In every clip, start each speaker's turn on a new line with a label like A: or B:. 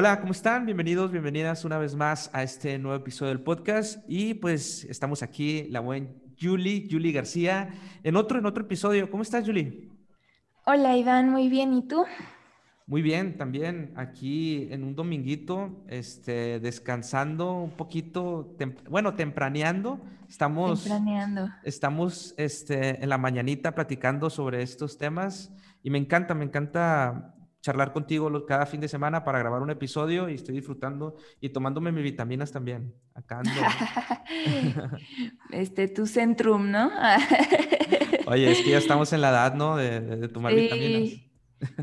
A: Hola, ¿cómo están? Bienvenidos, bienvenidas una vez más a este nuevo episodio del podcast. Y pues estamos aquí, la buena Julie, Julie García, en otro, en otro episodio. ¿Cómo estás, Julie?
B: Hola, Iván, muy bien. ¿Y tú?
A: Muy bien, también aquí en un dominguito, este, descansando un poquito, bueno, tempraneando. Estamos,
B: tempraneando.
A: estamos este, en la mañanita platicando sobre estos temas y me encanta, me encanta charlar contigo cada fin de semana para grabar un episodio y estoy disfrutando y tomándome mis vitaminas también. Acá ando.
B: este, tu centrum, ¿no?
A: Oye, es que ya estamos en la edad, ¿no? De, tomar vitaminas.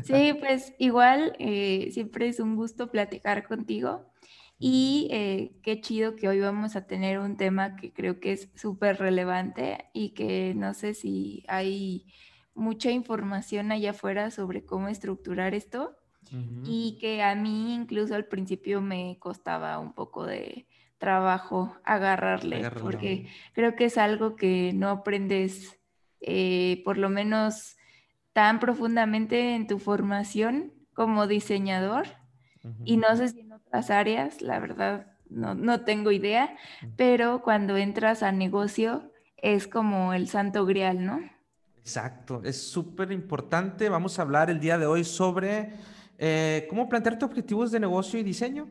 B: Sí, pues igual, eh, siempre es un gusto platicar contigo. Y eh, qué chido que hoy vamos a tener un tema que creo que es súper relevante y que no sé si hay mucha información allá afuera sobre cómo estructurar esto y que a mí incluso al principio me costaba un poco de trabajo agarrarle, porque creo que es algo que no aprendes eh, por lo menos tan profundamente en tu formación como diseñador y no sé si en otras áreas, la verdad no, no tengo idea, pero cuando entras a negocio es como el santo grial, ¿no?
A: Exacto, es súper importante. Vamos a hablar el día de hoy sobre eh, cómo plantearte objetivos de negocio y diseño.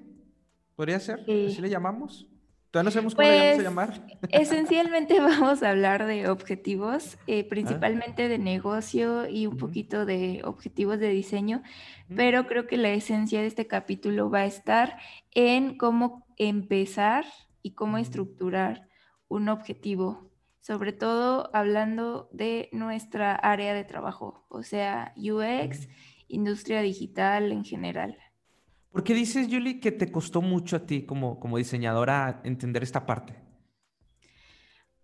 A: ¿Podría ser? ¿Así le llamamos? Todavía no sabemos cómo le vamos a pues, llamar.
B: Esencialmente vamos a hablar de objetivos, eh, principalmente de negocio y un poquito de objetivos de diseño, pero creo que la esencia de este capítulo va a estar en cómo empezar y cómo estructurar un objetivo sobre todo hablando de nuestra área de trabajo, o sea, UX, industria digital en general.
A: ¿Por qué dices, Julie, que te costó mucho a ti como, como diseñadora entender esta parte?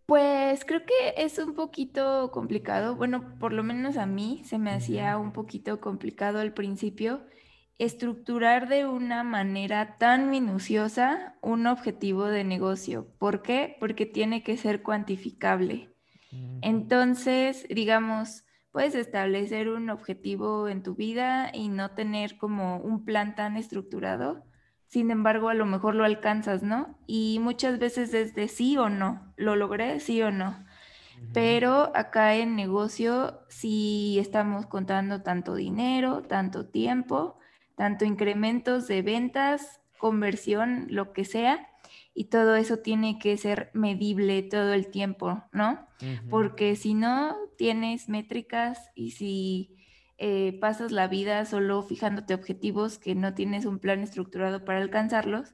B: Pues creo que es un poquito complicado. Bueno, por lo menos a mí se me hacía un poquito complicado al principio estructurar de una manera tan minuciosa un objetivo de negocio. ¿Por qué? Porque tiene que ser cuantificable. Entonces, digamos, puedes establecer un objetivo en tu vida y no tener como un plan tan estructurado. Sin embargo, a lo mejor lo alcanzas, ¿no? Y muchas veces es de sí o no. ¿Lo logré? Sí o no. Pero acá en negocio sí estamos contando tanto dinero, tanto tiempo tanto incrementos de ventas, conversión, lo que sea, y todo eso tiene que ser medible todo el tiempo, ¿no? Porque si no tienes métricas y si eh, pasas la vida solo fijándote objetivos que no tienes un plan estructurado para alcanzarlos,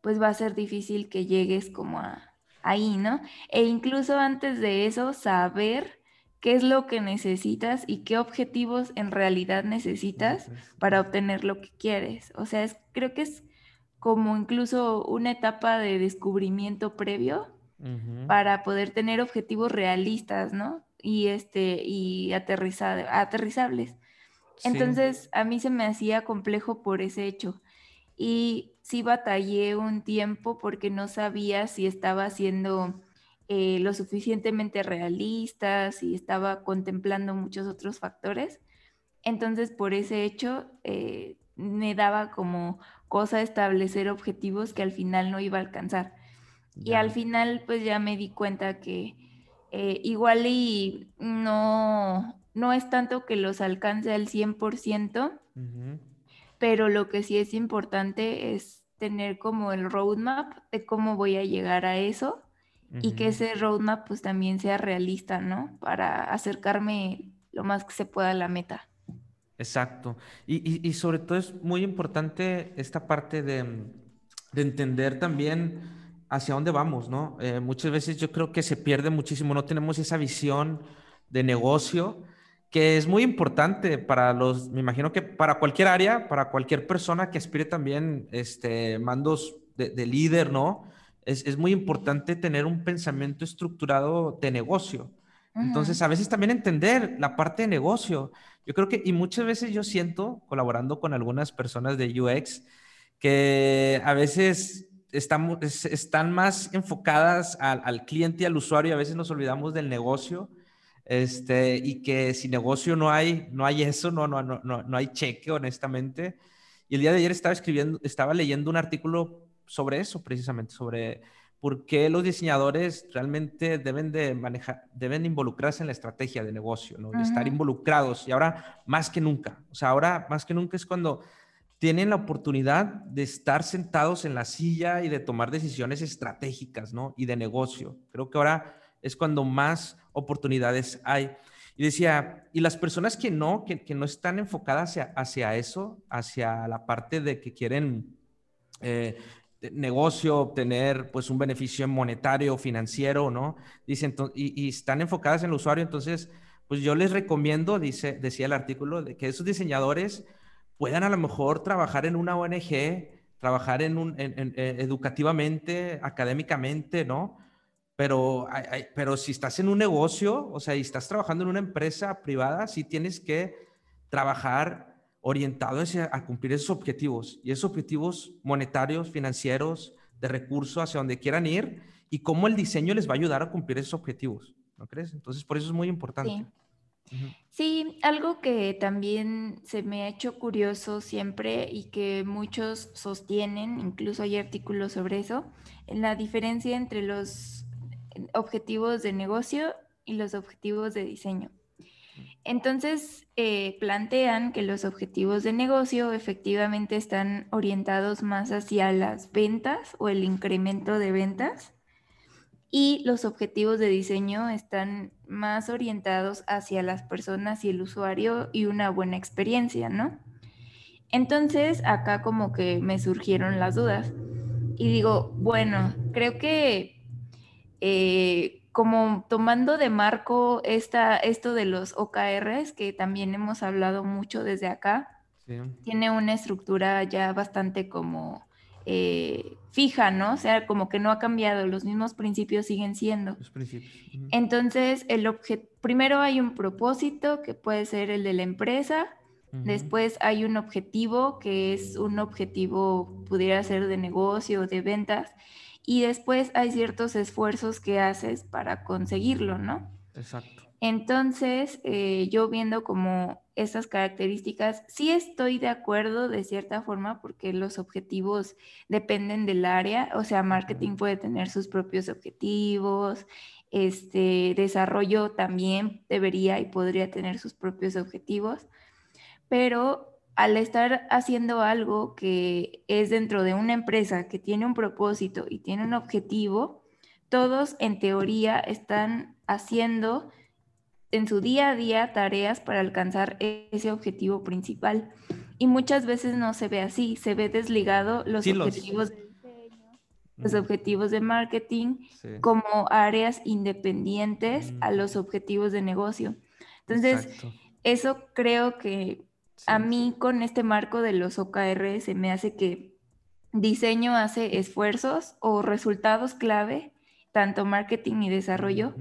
B: pues va a ser difícil que llegues como a ahí, ¿no? E incluso antes de eso, saber qué es lo que necesitas y qué objetivos en realidad necesitas para obtener lo que quieres. O sea, creo que es como incluso una etapa de descubrimiento previo para poder tener objetivos realistas, ¿no? Y este, y aterrizables. Entonces, a mí se me hacía complejo por ese hecho. Y sí batallé un tiempo porque no sabía si estaba haciendo eh, lo suficientemente realistas y estaba contemplando muchos otros factores. Entonces, por ese hecho, eh, me daba como cosa establecer objetivos que al final no iba a alcanzar. Y al final, pues ya me di cuenta que eh, igual y no, no es tanto que los alcance al 100%, pero lo que sí es importante es tener como el roadmap de cómo voy a llegar a eso y que ese roadmap pues también sea realista, ¿no? Para acercarme lo más que se pueda a la meta.
A: Exacto. Y, y, sobre todo es muy importante esta parte de, de entender también hacia dónde vamos, ¿no? Eh, muchas veces yo creo que se pierde muchísimo, no tenemos esa visión de negocio que es muy importante para los, me imagino que para cualquier área, para cualquier persona que aspire también este, mandos de, de líder, ¿no? Es, muy importante tener un pensamiento estructurado de negocio. Entonces, a veces también entender la parte de negocio. Yo creo que, y muchas veces yo siento, colaborando con algunas personas de UX, que a veces estamos, están más enfocadas al, cliente y al usuario y a veces nos olvidamos del negocio. Este, y que sin negocio no hay, no hay eso, no, no, no, no hay cheque, honestamente. Y el día de ayer estaba escribiendo, estaba leyendo un artículo sobre eso, precisamente, sobre por qué los diseñadores realmente deben de manejar, deben involucrarse en la estrategia de negocio, ¿no? estar involucrados. Y ahora más que nunca, o sea, ahora más que nunca es cuando tienen la oportunidad de estar sentados en la silla y de tomar decisiones estratégicas, ¿no? Y de negocio. Creo que ahora es cuando más oportunidades hay. Y decía, y las personas que no, que, que no están enfocadas hacia, hacia, eso, hacia la parte de que quieren eh, negocio, obtener pues un beneficio monetario, financiero, ¿no? Dicen, y, y, están enfocadas en el usuario, entonces, pues yo les recomiendo, dice, decía el artículo, de que esos diseñadores puedan a lo mejor trabajar en una ONG, trabajar en un, eh, educativamente, académicamente, ¿no? Pero, pero si estás en un negocio, o sea, y estás trabajando en una empresa privada, sí tienes que trabajar orientado a cumplir esos objetivos y esos objetivos monetarios, financieros, de recursos, hacia donde quieran ir y cómo el diseño les va a ayudar a cumplir esos objetivos, ¿no crees? Entonces, por eso es muy importante.
B: Sí, algo que también se me ha hecho curioso siempre y que muchos sostienen, incluso hay artículos sobre eso, en la diferencia entre los objetivos de negocio y los objetivos de diseño. Entonces, eh, plantean que los objetivos de negocio efectivamente están orientados más hacia las ventas o el incremento de ventas y los objetivos de diseño están más orientados hacia las personas y el usuario y una buena experiencia, ¿no? Entonces, acá como que me surgieron las dudas y digo, bueno, creo que eh, como tomando de marco esta, esto de los OKRs, que también hemos hablado mucho desde acá, tiene una estructura ya bastante como eh, fija, ¿no? O sea, como que no ha cambiado, los mismos principios siguen siendo. Los principios. Entonces, el primero hay un propósito que puede ser el de la empresa, después hay un objetivo que es un objetivo, pudiera ser de negocio, de ventas, y después hay ciertos esfuerzos que haces para conseguirlo, ¿no?
A: Exacto.
B: Entonces, eh, yo viendo como esas características, sí estoy de acuerdo de cierta forma porque los objetivos dependen del área, o sea, marketing puede tener sus propios objetivos, este desarrollo también debería y podría tener sus propios objetivos, pero al estar haciendo algo que es dentro de una empresa que tiene un propósito y tiene un objetivo, todos en teoría están haciendo en su día a día tareas para alcanzar ese objetivo principal. Y muchas veces no se ve así, se ve desligado los objetivos de diseño, los objetivos de marketing como áreas independientes a los objetivos de negocio. Entonces, eso creo que a mí con este marco de los OKR se me hace que diseño hace esfuerzos o resultados clave, tanto marketing y desarrollo,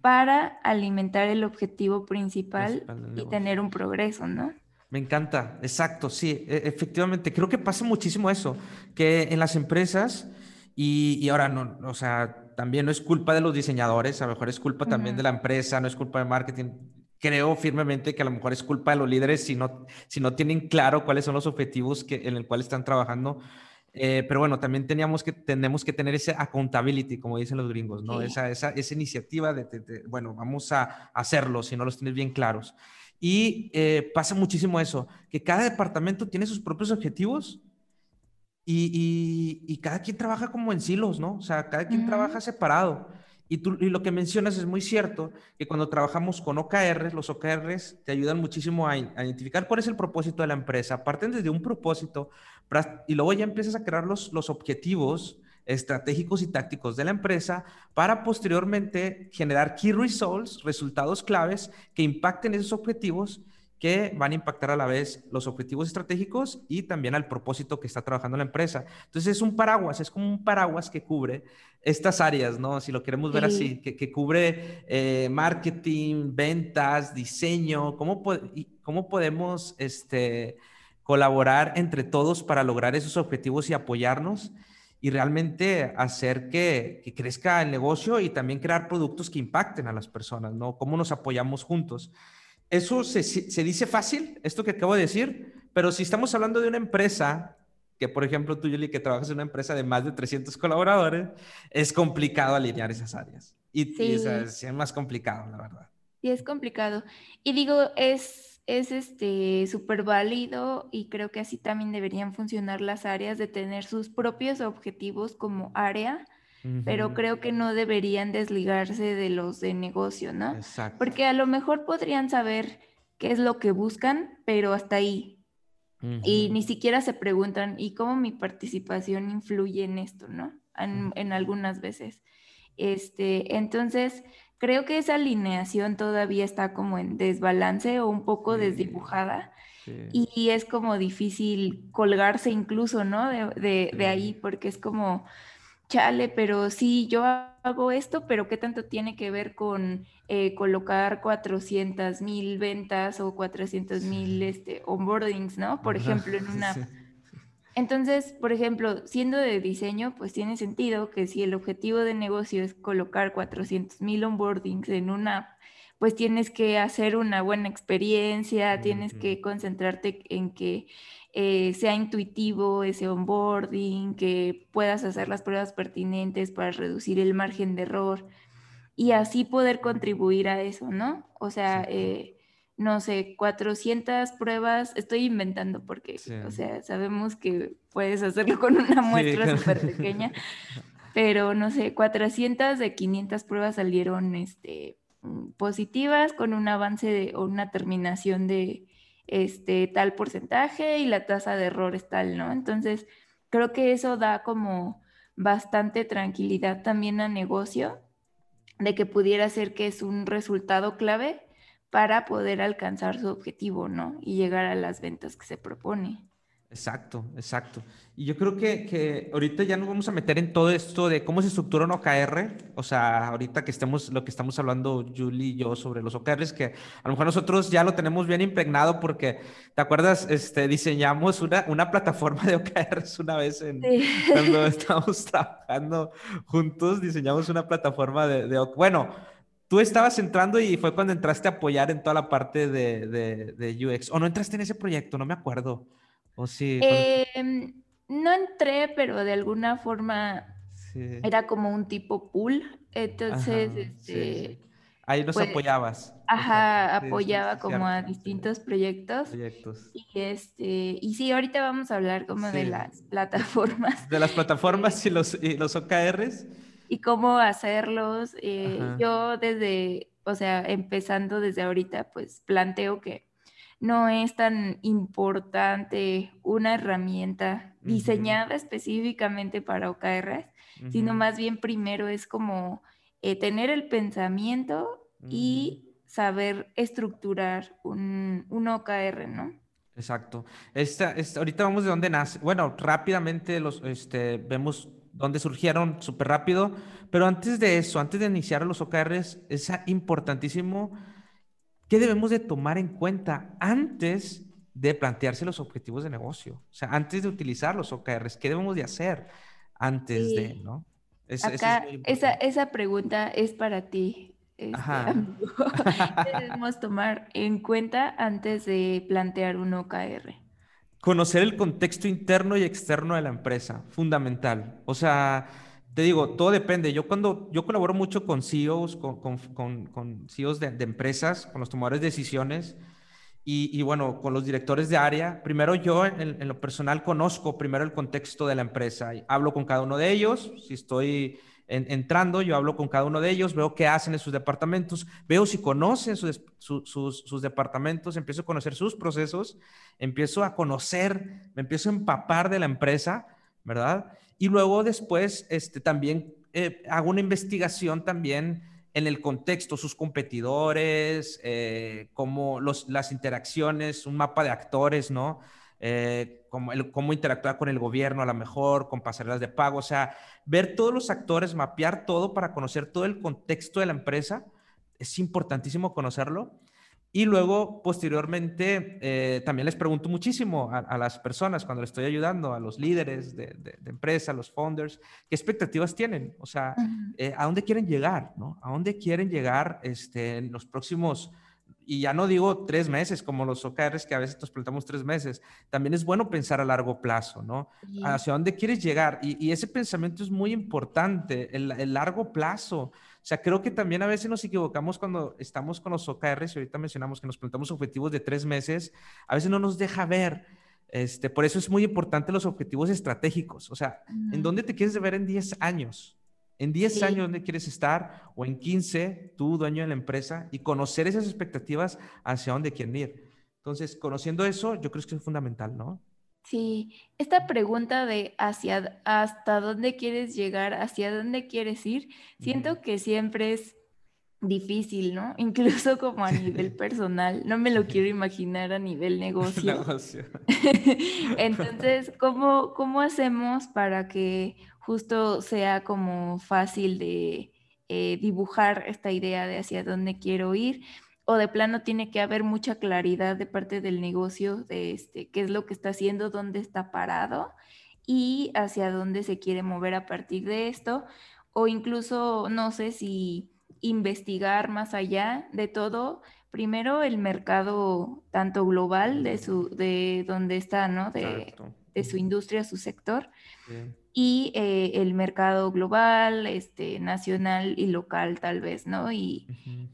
B: para alimentar el objetivo principal, y tener un progreso, ¿no?
A: Me encanta, exacto, sí, e, efectivamente, creo que pasa muchísimo eso, que en las empresas, y, ahora no, o sea, también no es culpa de los diseñadores, a lo mejor es culpa también de la empresa, no es culpa de marketing. Creo firmemente que a lo mejor es culpa de los líderes si no, si no tienen claro cuáles son los objetivos que, en el cual están trabajando eh, pero bueno, también teníamos que, tenemos que tener ese accountability, como dicen los gringos, ¿no? Esa, esa, esa, iniciativa de, bueno, vamos a hacerlo si no los tienes bien claros. Y eh, pasa muchísimo eso, que cada departamento tiene sus propios objetivos y, y, cada quien trabaja como en silos, ¿no? O sea, cada quien trabaja separado. Y, lo que mencionas es muy cierto, que cuando trabajamos con OKRs, los OKRs te ayudan muchísimo a, identificar cuál es el propósito de la empresa. Parten desde un propósito y luego ya empiezas a crear los, los objetivos estratégicos y tácticos de la empresa para posteriormente generar key results, resultados claves que impacten esos objetivos que van a impactar a la vez los objetivos estratégicos y también al propósito que está trabajando la empresa. Entonces es un paraguas, es como un paraguas que cubre estas áreas, ¿no? Si lo queremos ver así, que, cubre eh, marketing, ventas, diseño, ¿cómo, cómo podemos este, colaborar entre todos para lograr esos objetivos y apoyarnos y realmente hacer que, que crezca el negocio y también crear productos que impacten a las personas, ¿no? ¿Cómo nos apoyamos juntos? eso se, se dice fácil, esto que acabo de decir, pero si estamos hablando de una empresa que por ejemplo tú, Yuli, que trabajas en una empresa de más de 300 colaboradores, es complicado alinear esas áreas. Y, sí. es, más complicado, la verdad.
B: Sí, es complicado. Y digo, es, es este súper válido y creo que así también deberían funcionar las áreas de tener sus propios objetivos como área, pero creo que no deberían desligarse de los de negocio, ¿no? Exacto. Porque a lo mejor podrían saber qué es lo que buscan, pero hasta ahí. Y ni siquiera se preguntan, ¿y cómo mi participación influye en esto, no? En, algunas veces. Este, entonces, creo que esa alineación todavía está como en desbalance o un poco desdibujada. Y es como difícil colgarse incluso, ¿no? De, de ahí, porque es como, chale, pero sí, yo hago esto, pero ¿qué tanto tiene que ver con eh, colocar 400 mil ventas o 400 mil este, onboardings, ¿no? Por ejemplo, en una... Entonces, por ejemplo, siendo de diseño, pues tiene sentido que si el objetivo de negocio es colocar 400 mil onboardings en una pues tienes que hacer una buena experiencia, tienes que concentrarte en que eh, sea intuitivo ese onboarding, que puedas hacer las pruebas pertinentes para reducir el margen de error y así poder contribuir a eso, ¿no? O sea, eh, no sé, 400 pruebas, estoy inventando porque, o sea, sabemos que puedes hacerlo con una muestra súper pequeña, pero no sé, 400 de 500 pruebas salieron este, positivas con un avance de, o una terminación de este, tal porcentaje y la tasa de error es tal, ¿no? Entonces, creo que eso da como bastante tranquilidad también a negocio de que pudiera ser que es un resultado clave para poder alcanzar su objetivo, ¿no? Y llegar a las ventas que se propone.
A: Exacto, exacto. Y yo creo que, que, ahorita ya nos vamos a meter en todo esto de cómo se estructura un OKR. O sea, ahorita que estemos, lo que estamos hablando Julie y yo sobre los OKRs, que a lo mejor nosotros ya lo tenemos bien impregnado porque, ¿te acuerdas? Este, diseñamos una, una plataforma de OKRs una vez en, cuando estábamos trabajando juntos, diseñamos una plataforma de, de bueno, tú estabas entrando y fue cuando entraste a apoyar en toda la parte de, de, de UX. ¿O no entraste en ese proyecto? No me acuerdo. ¿O sí?
B: Em, no entré, pero de alguna forma era como un tipo pool. Entonces, este,
A: Ahí nos pues, apoyabas.
B: Ajá, apoyaba como a distintos proyectos. Proyectos. Y este, y sí, ahorita vamos a hablar como de las plataformas.
A: De las plataformas y los, y los OKRs.
B: Y cómo hacerlos. Eh, yo desde, o sea, empezando desde ahorita, pues planteo que no es tan importante una herramienta diseñada específicamente para OKRs, sino más bien primero es como eh, tener el pensamiento y saber estructurar un, OKR, ¿no?
A: Exacto. Esta, ahorita vamos de dónde nace. Bueno, rápidamente los, este, vemos dónde surgieron súper rápido, pero antes de eso, antes de iniciar los OKRs, es importantísimo ¿Qué debemos de tomar en cuenta antes de plantearse los objetivos de negocio? O sea, antes de utilizar los OKRs, ¿qué debemos de hacer antes de, no?
B: Acá, esa, esa, pregunta es para ti. Este, ¿Qué debemos tomar en cuenta antes de plantear un OKR?
A: Conocer el contexto interno y externo de la empresa, fundamental. O sea, te digo, todo depende. Yo cuando yo colaboro mucho con CEOs, con, con, con, CEOs de, empresas, con los tomadores de decisiones y, bueno, con los directores de área. Primero yo en, lo personal conozco primero el contexto de la empresa. Y hablo con cada uno de ellos. Si estoy entrando, yo hablo con cada uno de ellos, veo qué hacen en sus departamentos, veo si conocen sus, sus, sus departamentos, empiezo a conocer sus procesos, empiezo a conocer, me empiezo a empapar de la empresa, ¿verdad? Y luego después este, también eh, hago una investigación también en el contexto, sus competidores, eh, cómo los, las interacciones, un mapa de actores, ¿no? Eh, cómo, cómo interactuar con el gobierno a lo mejor, con pasarelas de pago, o sea, ver todos los actores, mapear todo para conocer todo el contexto de la empresa. Es importantísimo conocerlo. Y luego, posteriormente, eh, también les pregunto muchísimo a, las personas cuando les estoy ayudando, a los líderes de, de, empresa, a los founders, qué expectativas tienen, o sea, eh, a dónde quieren llegar, ¿no? A dónde quieren llegar este, en los próximos, y ya no digo tres meses como los OKRs que a veces nos plantamos tres meses, también es bueno pensar a largo plazo, ¿no? Hacia dónde quieres llegar. Y, ese pensamiento es muy importante, el, el, largo plazo. O sea, creo que también a veces nos equivocamos cuando estamos con los OKRs y ahorita mencionamos que nos plantamos objetivos de tres meses, a veces no nos deja ver. Este, por eso es muy importante los objetivos estratégicos. O sea, ¿en dónde te quieres ver en 10 años? En 10 años, ¿dónde quieres estar? O en 15, tú, dueño de la empresa, y conocer esas expectativas hacia dónde quieren ir. Entonces, conociendo eso, yo creo que es fundamental, ¿no?
B: Sí, esta pregunta de hacia hasta dónde quieres llegar, hacia dónde quieres ir, siento que siempre es difícil, ¿no? Incluso como a nivel personal, no me lo quiero imaginar a nivel negocio. negocio. Entonces, ¿cómo, ¿cómo hacemos para que justo sea como fácil de eh, dibujar esta idea de hacia dónde quiero ir? O de plano tiene que haber mucha claridad de parte del negocio de este, qué es lo que está haciendo, dónde está parado y hacia dónde se quiere mover a partir de esto. O incluso, no sé si investigar más allá de todo, primero el mercado tanto global de su de donde está, ¿no? De, de su industria, su sector. Y eh, el mercado global, este, nacional y local tal vez, ¿no? Y,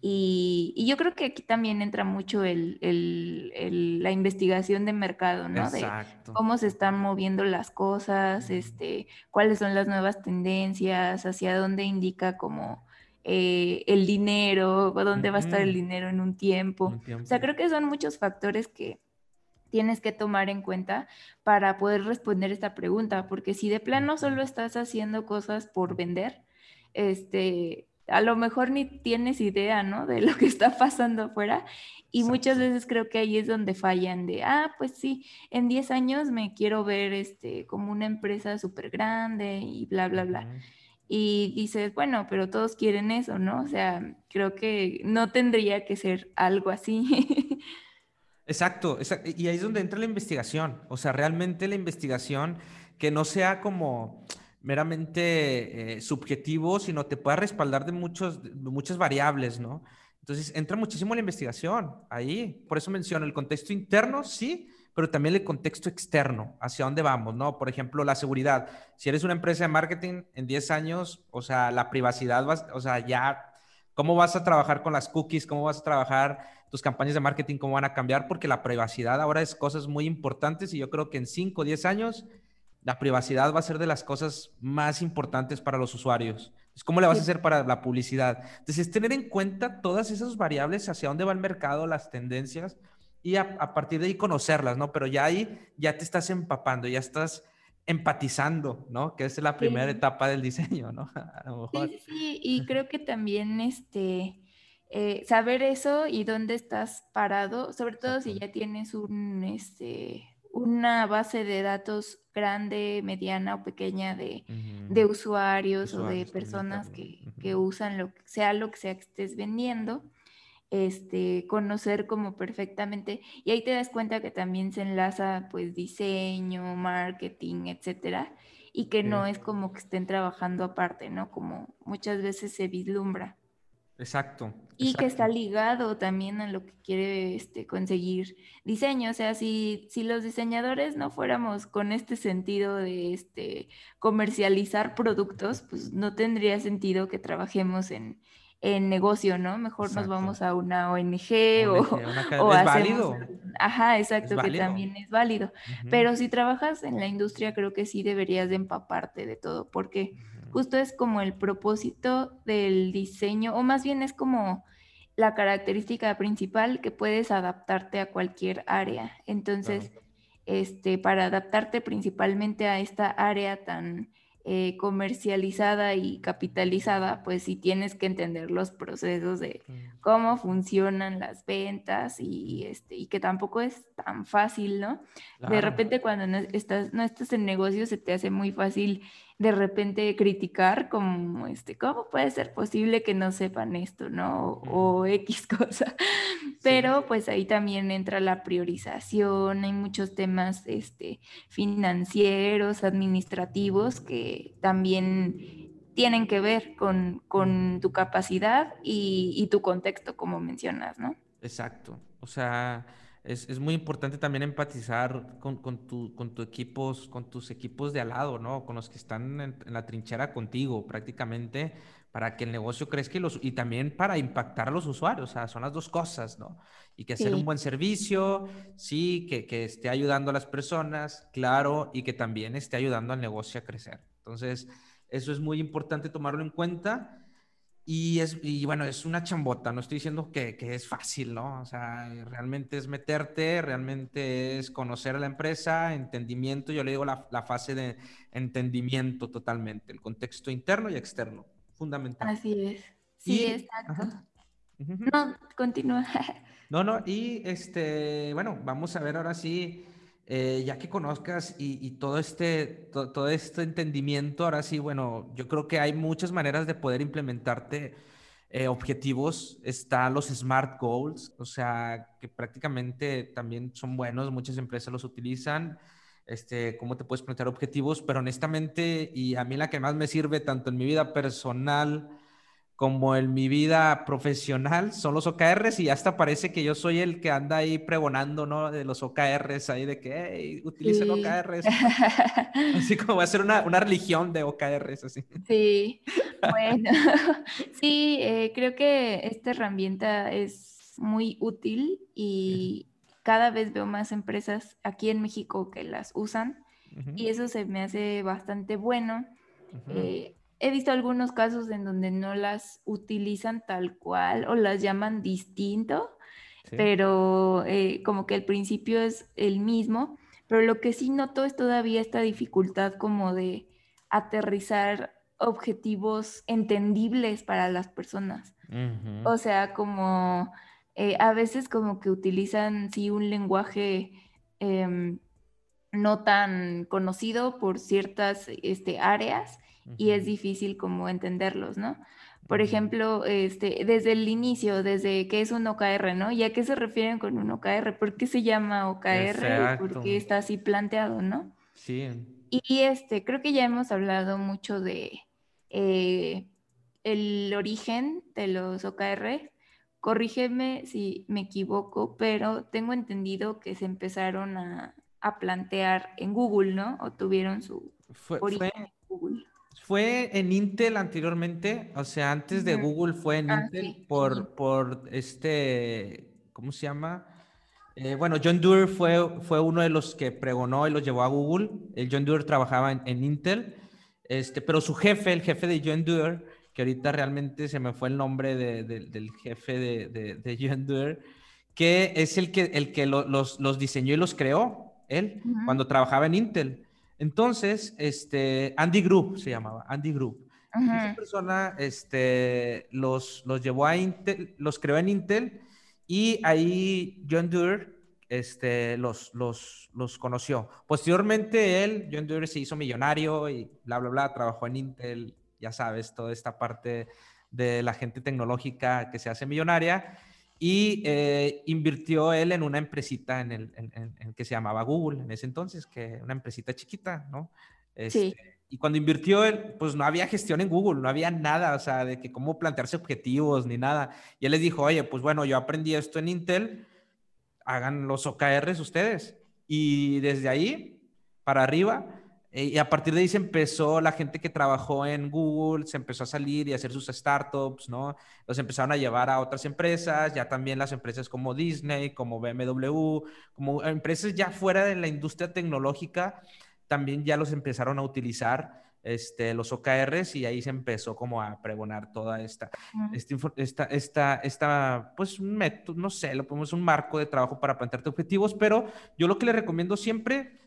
B: y, yo creo que aquí también entra mucho el, el, la investigación de mercado, ¿no? Exacto. De cómo se están moviendo las cosas, este, cuáles son las nuevas tendencias, hacia dónde indica como eh, el dinero, dónde va a estar el dinero en un tiempo. O sea, creo que son muchos factores que tienes que tomar en cuenta para poder responder esta pregunta, porque si de plano solo estás haciendo cosas por vender, este, a lo mejor ni tienes idea, ¿no? De lo que está pasando afuera. Y muchas veces creo que ahí es donde fallan de, ah, pues sí, en 10 años me quiero ver este, como una empresa súper grande y bla, bla, bla y dices, bueno, pero todos quieren eso, ¿no? O sea, creo que no tendría que ser algo así.
A: Exacto, y ahí es donde entra la investigación, o sea, realmente la investigación que no sea como meramente eh, subjetivo, sino te pueda respaldar de, muchos, muchas variables, ¿no? Entonces, entra muchísimo la investigación ahí, por eso menciono el contexto interno, sí, pero también el contexto externo, hacia dónde vamos, ¿no? Por ejemplo, la seguridad. Si eres una empresa de marketing en 10 años, o sea, la privacidad, o sea, ya, ¿cómo vas a trabajar con las cookies? ¿Cómo vas a trabajar tus campañas de marketing? ¿Cómo van a cambiar? Porque la privacidad ahora es cosas muy importantes y yo creo que en 5 o 10 años la privacidad va a ser de las cosas más importantes para los usuarios. ¿Cómo le vas a hacer para la publicidad? Entonces, tener en cuenta todas esas variables hacia dónde va el mercado, las tendencias, y a, partir de ahí conocerlas, ¿no? Pero ya ahí ya te estás empapando, ya estás empatizando, ¿no? Que es la primera etapa del diseño, ¿no?
B: Sí, sí, y creo que también este, eh, saber eso y dónde estás parado, sobre todo si ya tienes un, este, una base de datos grande, mediana o pequeña de, de usuarios, o de personas que, que, usan lo que sea lo que sea que estés vendiendo este, conocer como perfectamente, y ahí te das cuenta que también se enlaza pues diseño, marketing, etcétera, y que no es como que estén trabajando aparte, ¿no? Como muchas veces se vislumbra.
A: Exacto.
B: Y que está ligado también a lo que quiere este, conseguir diseño. O sea, si, si los diseñadores no fuéramos con este sentido de este, comercializar productos, pues no tendría sentido que trabajemos en, en negocio, ¿no? Mejor nos vamos a una ONG, o, o,
A: es válido.
B: Ajá, exacto, que también es válido. Pero si trabajas en la industria, creo que sí deberías de empaparte de todo, porque justo es como el propósito del diseño, o más bien es como la característica principal que puedes adaptarte a cualquier área. Entonces, este, para adaptarte principalmente a esta área tan eh, comercializada y capitalizada, pues sí tienes que entender los procesos de cómo funcionan las ventas y, este, y que tampoco es tan fácil, ¿no? De repente cuando no estás, no estás en negocio se te hace muy fácil de repente criticar como, este, ¿cómo puede ser posible que no sepan esto, no? O, X cosa. Pero pues ahí también entra la priorización, hay muchos temas este, financieros, administrativos que también tienen que ver con, tu capacidad y, y, tu contexto, como mencionas, ¿no?
A: Exacto. O sea, es, muy importante también empatizar con, con, tu, con, tu equipos, con tus equipos de al lado, ¿no? Con los que están en, la trinchera contigo prácticamente para que el negocio crezca y, los, y también para impactar a los usuarios. O sea, son las dos cosas, ¿no? Y que hacer un buen servicio, sí, que, que esté ayudando a las personas, claro, y que también esté ayudando al negocio a crecer. Entonces, eso es muy importante tomarlo en cuenta. Y, es, y bueno, es una chambota, no estoy diciendo que, que, es fácil, ¿no? O sea, realmente es meterte, realmente es conocer a la empresa, entendimiento, yo le digo la, la fase de entendimiento totalmente, el contexto interno y externo, fundamental.
B: Así es, sí, exacto. No, continúa.
A: no, no, y este, bueno, vamos a ver ahora sí eh, ya que conozcas y, todo, este, todo este entendimiento, ahora sí, bueno, yo creo que hay muchas maneras de poder implementarte eh, objetivos. Están los SMART Goals, o sea, que prácticamente también son buenos, muchas empresas los utilizan. Este, cómo te puedes plantear objetivos, pero honestamente, y a mí la que más me sirve tanto en mi vida personal, como en mi vida profesional son los OKRs y hasta parece que yo soy el que anda ahí pregonando, ¿no? De los OKRs, ahí de que, hey, utilicen OKRs. así como va a ser una, una, religión de OKRs, así.
B: Sí, bueno, sí, eh, creo que esta herramienta es muy útil y cada vez veo más empresas aquí en México que las usan y eso se me hace bastante bueno he visto algunos casos en donde no las utilizan tal cual o las llaman distinto, pero eh, como que el principio es el mismo, pero lo que sí noto es todavía esta dificultad como de aterrizar objetivos entendibles para las personas. O sea, como eh, a veces como que utilizan sí un lenguaje em, no tan conocido por ciertas este, áreas y es difícil como entenderlos, ¿no? Por ejemplo, este, desde el inicio, desde qué es un OKR, ¿no? ¿Y a qué se refieren con un OKR? ¿Por qué se llama OKR? ¿Por qué está así planteado, no?
A: Sí.
B: Y este, creo que ya hemos hablado mucho de eh, el origen de los OKR. Corrígeme si me equivoco, pero tengo entendido que se empezaron a, plantear en Google, ¿no? O tuvieron su origen en Google.
A: Fue en Intel anteriormente, o sea, antes de Google fue en ah, Intel por, por este, ¿cómo se llama? Eh, bueno, John Doerr fue, fue uno de los que pregonó y los llevó a Google. El John Doerr trabajaba en, Intel, este, pero su jefe, el jefe de John Doerr, que ahorita realmente se me fue el nombre del jefe de, de, John Doerr, que es el que, el que los, los, diseñó y los creó, él, cuando trabajaba en Intel. Entonces, este, Andy Group se llamaba, Andy Group. Esa persona este, los, los llevó a Intel, los creó en Intel y ahí John Doerr este, los, los, los conoció. Posteriormente él, John Doerr se hizo millonario y bla, bla, bla, trabajó en Intel, ya sabes, toda esta parte de la gente tecnológica que se hace millonaria y eh, invirtió él en una empresita en el en, que se llamaba Google en ese entonces, que una empresita chiquita, ¿no?
B: sí.
A: Este, y cuando invirtió él, pues no había gestión en Google, no había nada, o sea, de que cómo plantearse objetivos ni nada. Y él les dijo, oye, pues bueno, yo aprendí esto en Intel, hagan los OKRs ustedes. Y desde ahí para arriba, y a partir de ahí se empezó la gente que trabajó en Google, se empezó a salir y a hacer sus startups, ¿no? Los empezaron a llevar a otras empresas, ya también las empresas como Disney, como BMW, como empresas ya fuera de la industria tecnológica, también ya los empezaron a utilizar este, los OKRs y ahí se empezó como a pregonar toda esta, este esta, esta, esta, pues un método, no sé, lo ponemos un marco de trabajo para plantearte objetivos, pero yo lo que le recomiendo siempre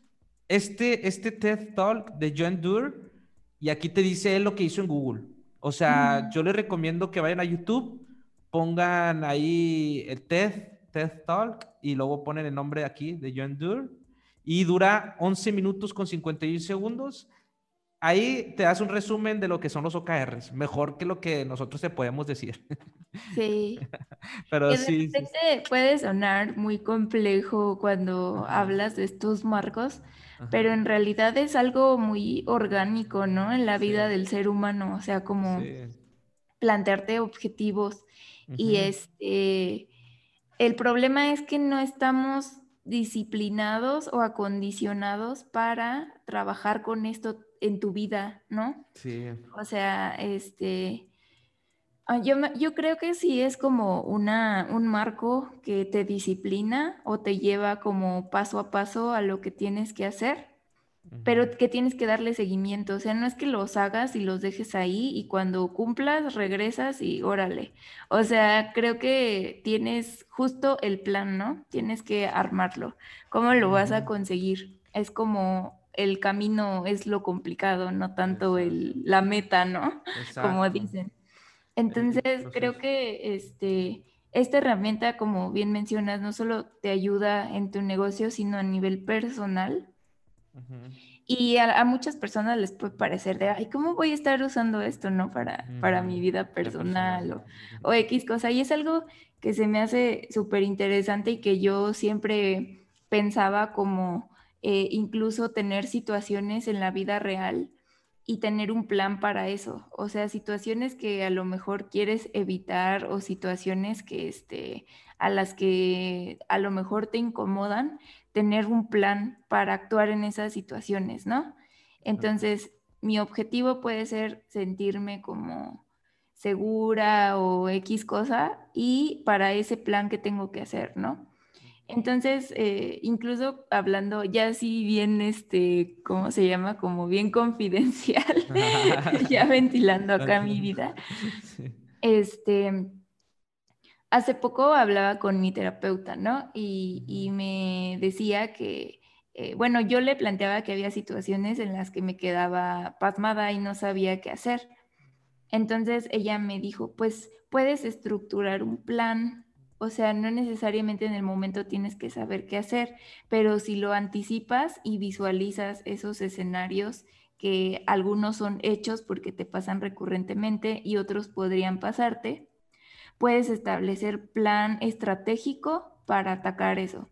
A: este, este TED Talk de John Doerr y aquí te dice él lo que hizo en Google. O sea, yo les recomiendo que vayan a YouTube, pongan ahí el TED, TED Talk y luego ponen el nombre aquí de John Doerr y dura 11 minutos con 51 segundos. Ahí te das un resumen de lo que son los OKRs, mejor que lo que nosotros te podemos decir.
B: Sí. Pero sí, Puede sonar muy complejo cuando hablas de estos marcos, pero en realidad es algo muy orgánico, ¿no? En la vida del ser humano, o sea, como plantearte objetivos y este el problema es que no estamos disciplinados o acondicionados para trabajar con esto en tu vida, ¿no?
A: Sí.
B: O sea, este, yo, yo creo que sí es como una, un marco que te disciplina o te lleva como paso a paso a lo que tienes que hacer pero que tienes que darle seguimiento, o sea, no es que los hagas y los dejes ahí y cuando cumplas regresas y órale. O sea, creo que tienes justo el plan, ¿no? Tienes que armarlo. ¿Cómo lo vas a conseguir? Es como el camino es lo complicado, no tanto el, la meta, ¿no? Como dicen. Entonces, creo que este, esta herramienta, como bien mencionas, no solo te ayuda en tu negocio, sino a nivel personal. Y a, muchas personas les puede parecer de, ay, ¿cómo voy a estar usando esto, no? Para, para mi vida personal o, X cosa. Y es algo que se me hace súper interesante y que yo siempre pensaba como eh, incluso tener situaciones en la vida real y tener un plan para eso. O sea, situaciones que a lo mejor quieres evitar o situaciones que, este, a las que a lo mejor te incomodan, tener un plan para actuar en esas situaciones, ¿no? Entonces, mi objetivo puede ser sentirme como segura o X cosa y para ese plan que tengo que hacer, ¿no? Entonces, eh, incluso hablando ya así bien, este, ¿cómo se llama? Como bien confidencial, ya ventilando acá mi vida. Este, hace poco hablaba con mi terapeuta, ¿no? Y, me decía que, eh, bueno, yo le planteaba que había situaciones en las que me quedaba pasmada y no sabía qué hacer. Entonces ella me dijo, pues puedes estructurar un plan, o sea, no necesariamente en el momento tienes que saber qué hacer, pero si lo anticipas y visualizas esos escenarios que algunos son hechos porque te pasan recurrentemente y otros podrían pasarte, puedes establecer plan estratégico para atacar eso.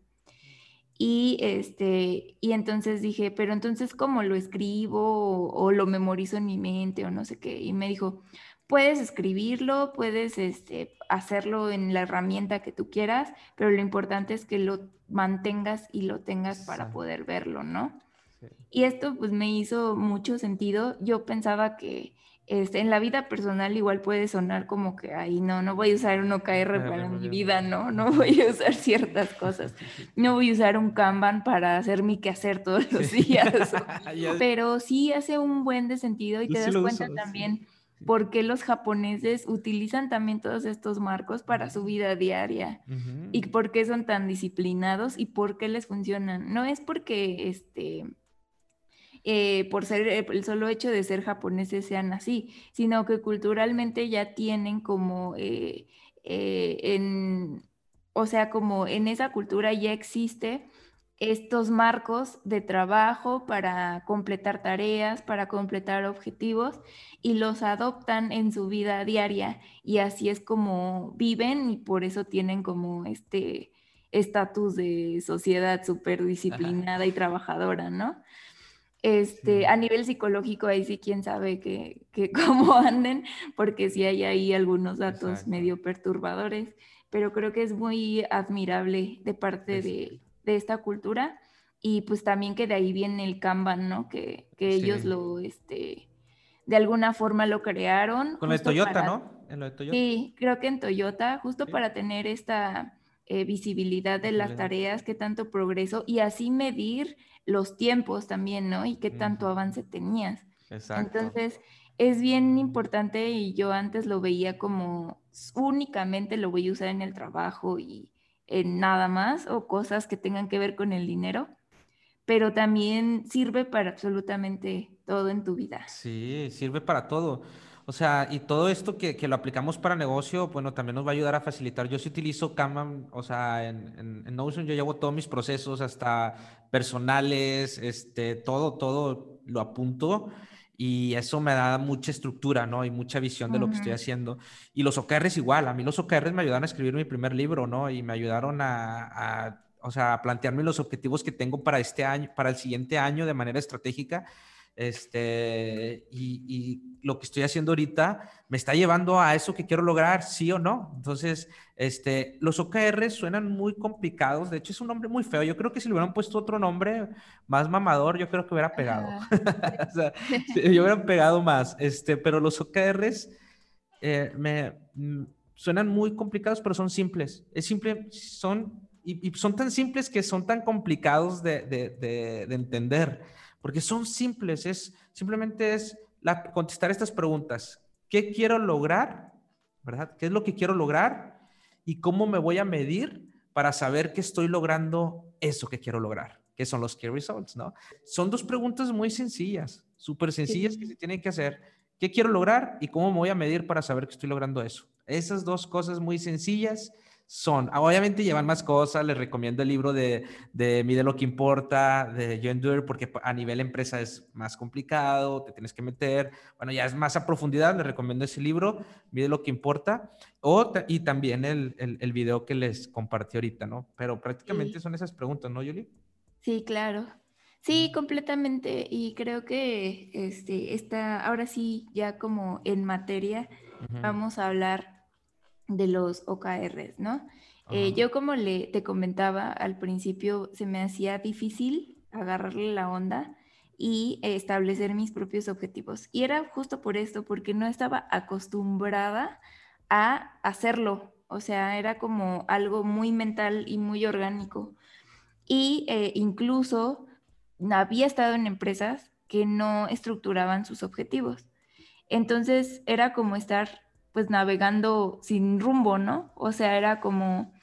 B: Y, este, y entonces dije, pero entonces, ¿cómo lo escribo o, lo memorizo en mi mente o no sé qué? Y me dijo, puedes escribirlo, puedes este, hacerlo en la herramienta que tú quieras, pero lo importante es que lo mantengas y lo tengas para poder verlo, ¿no? Y esto pues me hizo mucho sentido. Yo pensaba que este, en la vida personal igual puede sonar como que, ay, no, no voy a usar un OKR para mi vida, ¿no? No voy a usar ciertas cosas. No voy a usar un Kanban para hacer mi quehacer todos los días. Pero sí hace un buen de sentido y te das cuenta también por qué los japoneses utilizan también todos estos marcos para su vida diaria y por qué son tan disciplinados y por qué les funcionan. No es porque, este eh, por ser eh, el solo hecho de ser japoneses sean así, sino que culturalmente ya tienen como eh, en, o sea, como en esa cultura ya existe estos marcos de trabajo para completar tareas, para completar objetivos y los adoptan en su vida diaria y así es como viven y por eso tienen como este estatus de sociedad súper disciplinada y trabajadora, ¿no? Este, a nivel psicológico, ahí sí quién sabe que, que cómo anden, porque sí hay ahí algunos datos medio perturbadores, pero creo que es muy admirable de parte de, de, esta cultura y pues también que de ahí viene el Kanban, ¿no? Que, que ellos lo, este, de alguna forma lo crearon.
A: Con lo de Toyota, ¿no? En lo de
B: Toyota. Sí, creo que en Toyota, justo para tener esta eh, visibilidad de las tareas, qué tanto progreso y así medir los tiempos también, ¿no? Y qué tanto avance tenías. Exacto. Entonces, es bien importante y yo antes lo veía como únicamente lo voy a usar en el trabajo y en nada más o cosas que tengan que ver con el dinero, pero también sirve para absolutamente todo en tu vida.
A: Sí, sirve para todo. O sea, y todo esto que, que, lo aplicamos para negocio, bueno, también nos va a ayudar a facilitar. Yo sí utilizo Kanban, o sea, en, en, Notion yo llevo todos mis procesos, hasta personales, este, todo, todo lo apunto y eso me da mucha estructura, ¿no? Y mucha visión de lo que estoy haciendo. Y los OKRs igual, a mí los OKRs me ayudaron a escribir mi primer libro, ¿no? Y me ayudaron a, a o sea, a plantearme los objetivos que tengo para este año, para el siguiente año de manera estratégica Este, y, y, lo que estoy haciendo ahorita me está llevando a eso que quiero lograr, sí o no. Entonces, este, los OKR suenan muy complicados. De hecho, es un nombre muy feo. Yo creo que si le hubieran puesto otro nombre más mamador, yo creo que hubiera pegado. o sea, yo hubiera pegado más. Este, pero los OKRs eh, me mm, suenan muy complicados, pero son simples. Es simple, son y, son tan simples que son tan complicados de, de, de, entender, porque son simples, es simplemente es la, contestar estas preguntas. ¿Qué quiero lograr? ¿Verdad? ¿Qué es lo que quiero lograr? ¿Y cómo me voy a medir para saber que estoy logrando eso que quiero lograr? Que son los key results, ¿no? Son dos preguntas muy sencillas, súper sencillas que se tienen que hacer. ¿Qué quiero lograr y cómo me voy a medir para saber que estoy logrando eso? Esas dos cosas muy sencillas son, ah, obviamente llevan más cosas, les recomiendo el libro de, de Mide lo que importa, de John Doerr, porque a nivel empresa es más complicado, te tienes que meter, bueno, ya es más a profundidad, les recomiendo ese libro, Mide lo que importa, o, y también el, el, video que les compartí ahorita, ¿no? Pero prácticamente son esas preguntas, ¿no, Yuli?
B: Sí, claro. Sí, completamente. Y creo que este, está, ahora sí, ya como en materia, vamos a hablar de los OKRs, ¿no? Eh, yo como le, te comentaba al principio, se me hacía difícil agarrarle la onda y establecer mis propios objetivos. Y era justo por esto, porque no estaba acostumbrada a hacerlo. O sea, era como algo muy mental y muy orgánico. Y eh, incluso había estado en empresas que no estructuraban sus objetivos. Entonces era como estar pues navegando sin rumbo, ¿no? O sea, era como,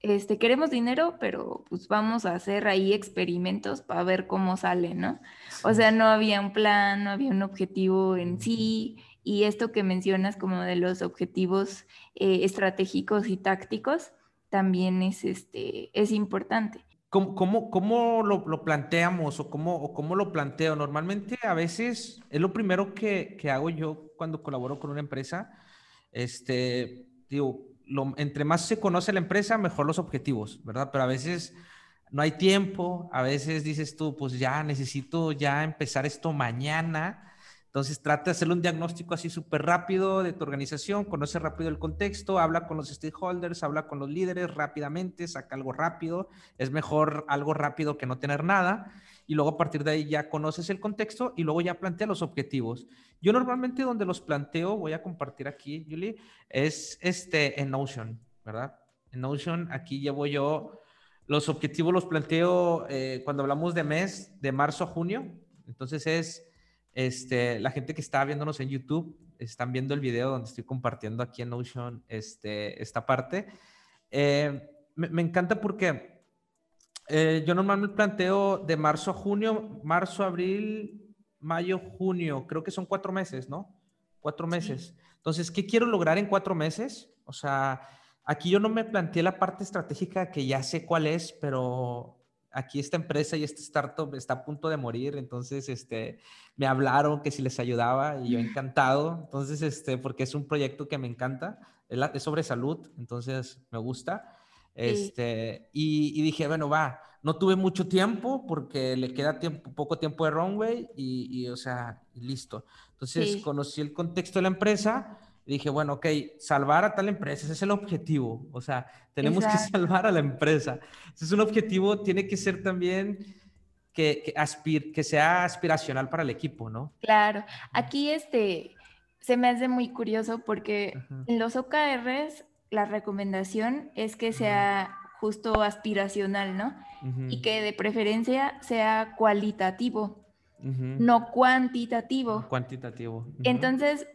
B: este, queremos dinero, pero pues vamos a hacer ahí experimentos para ver cómo sale, ¿no? O sea, no había un plan, no había un objetivo en sí, y esto que mencionas como de los objetivos eh, estratégicos y tácticos, también es, este, es importante.
A: ¿Cómo, cómo, cómo lo, lo, planteamos o cómo, o cómo lo planteo? Normalmente a veces es lo primero que, que hago yo cuando colaboro con una empresa este, digo, entre más se conoce la empresa, mejor los objetivos, ¿verdad? Pero a veces no hay tiempo, a veces dices tú, pues ya necesito ya empezar esto mañana. Entonces trata de hacerle un diagnóstico así súper rápido de tu organización, conoce rápido el contexto, habla con los stakeholders, habla con los líderes rápidamente, saca algo rápido. Es mejor algo rápido que no tener nada y luego a partir de ahí ya conoces el contexto y luego ya plantea los objetivos. Yo normalmente donde los planteo, voy a compartir aquí, Julie, es este en Notion, ¿verdad? En Notion aquí llevo yo los objetivos, los planteo eh, cuando hablamos de mes, de marzo a junio. Entonces es este, la gente que está viéndonos en YouTube, están viendo el video donde estoy compartiendo aquí en Notion este, esta parte. Eh, me, encanta porque eh, yo normalmente planteo de marzo a junio, marzo, abril, mayo, junio, creo que son cuatro meses, ¿no? Cuatro meses. Entonces, ¿qué quiero lograr en cuatro meses? O sea, aquí yo no me planteé la parte estratégica que ya sé cuál es, pero aquí esta empresa y este startup está a punto de morir, entonces este, me hablaron que si les ayudaba y yo encantado, entonces, este, porque es un proyecto que me encanta, es sobre salud, entonces me gusta. Este, y, dije, bueno, va, no tuve mucho tiempo porque le queda tiempo, poco tiempo de runway y, o sea, listo. Entonces conocí el contexto de la empresa y dije, bueno, ok, salvar a tal empresa, ese es el objetivo. O sea, tenemos que salvar a la empresa. Ese es un objetivo, tiene que ser también que, que, aspir, que sea aspiracional para el equipo, ¿no?
B: Claro. Aquí este, se me hace muy curioso porque en los OKRs la recomendación es que sea justo aspiracional, ¿no? Y que de preferencia sea cualitativo, no cuantitativo.
A: Cuantitativo.
B: Entonces,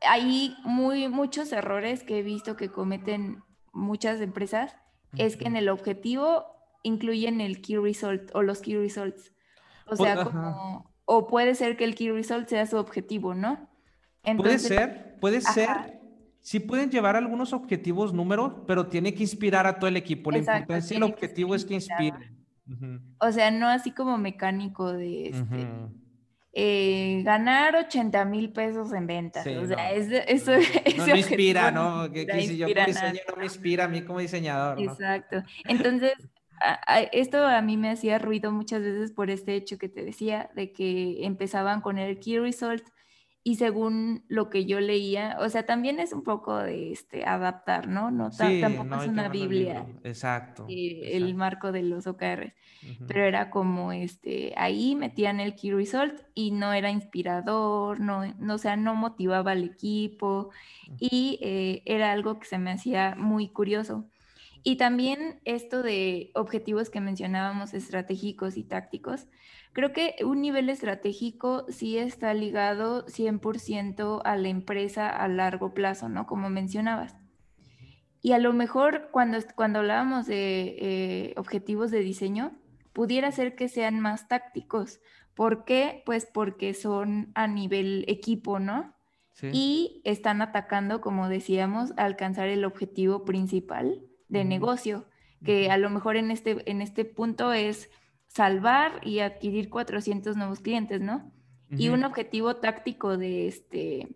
B: hay muy, muchos errores que he visto que cometen muchas empresas, es que en el objetivo incluyen el key result o los key results. O sea, como, o puede ser que el key result sea su objetivo, ¿no?
A: puede ser, puede ser sí pueden llevar algunos objetivos, números, pero tiene que inspirar a todo el equipo. La importancia del objetivo es que inspire.
B: O sea, no así como mecánico de este, eh, ganar 80 mil pesos en ventas. o sea, eso,
A: no, me inspira, ¿no? Que, si yo como diseñador no me inspira a mí como diseñador.
B: Exacto. Entonces, esto a mí me hacía ruido muchas veces por este hecho que te decía, de que empezaban con el key result y según lo que yo leía, o sea, también es un poco de este, adaptar, ¿no? No tampoco es una Biblia.
A: Exacto,
B: El marco de los OKRs. Pero era como, este, ahí metían el key result y no era inspirador, no, no o sea, no motivaba al equipo y eh, era algo que se me hacía muy curioso. Y también esto de objetivos que mencionábamos estratégicos y tácticos, Creo que un nivel estratégico sí está ligado 100% a la empresa a largo plazo, ¿no? Como mencionabas. Y a lo mejor cuando, cuando hablábamos de eh, objetivos de diseño, pudiera ser que sean más tácticos. ¿Por qué? Pues porque son a nivel equipo, ¿no? Y están atacando, como decíamos, a alcanzar el objetivo principal de negocio, que a lo mejor en este, en este punto es salvar y adquirir 400 nuevos clientes, ¿no? Y un objetivo táctico de, este,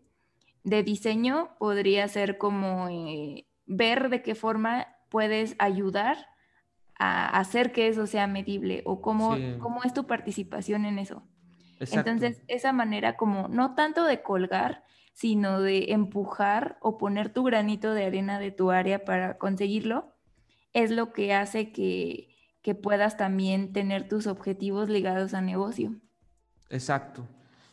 B: de diseño podría ser como eh, ver de qué forma puedes ayudar a hacer que eso sea medible o cómo, cómo es tu participación en eso. Entonces, esa manera como no tanto de colgar, sino de empujar o poner tu granito de arena de tu área para conseguirlo, es lo que hace que, que puedas también tener tus objetivos ligados a negocio.
A: Exacto.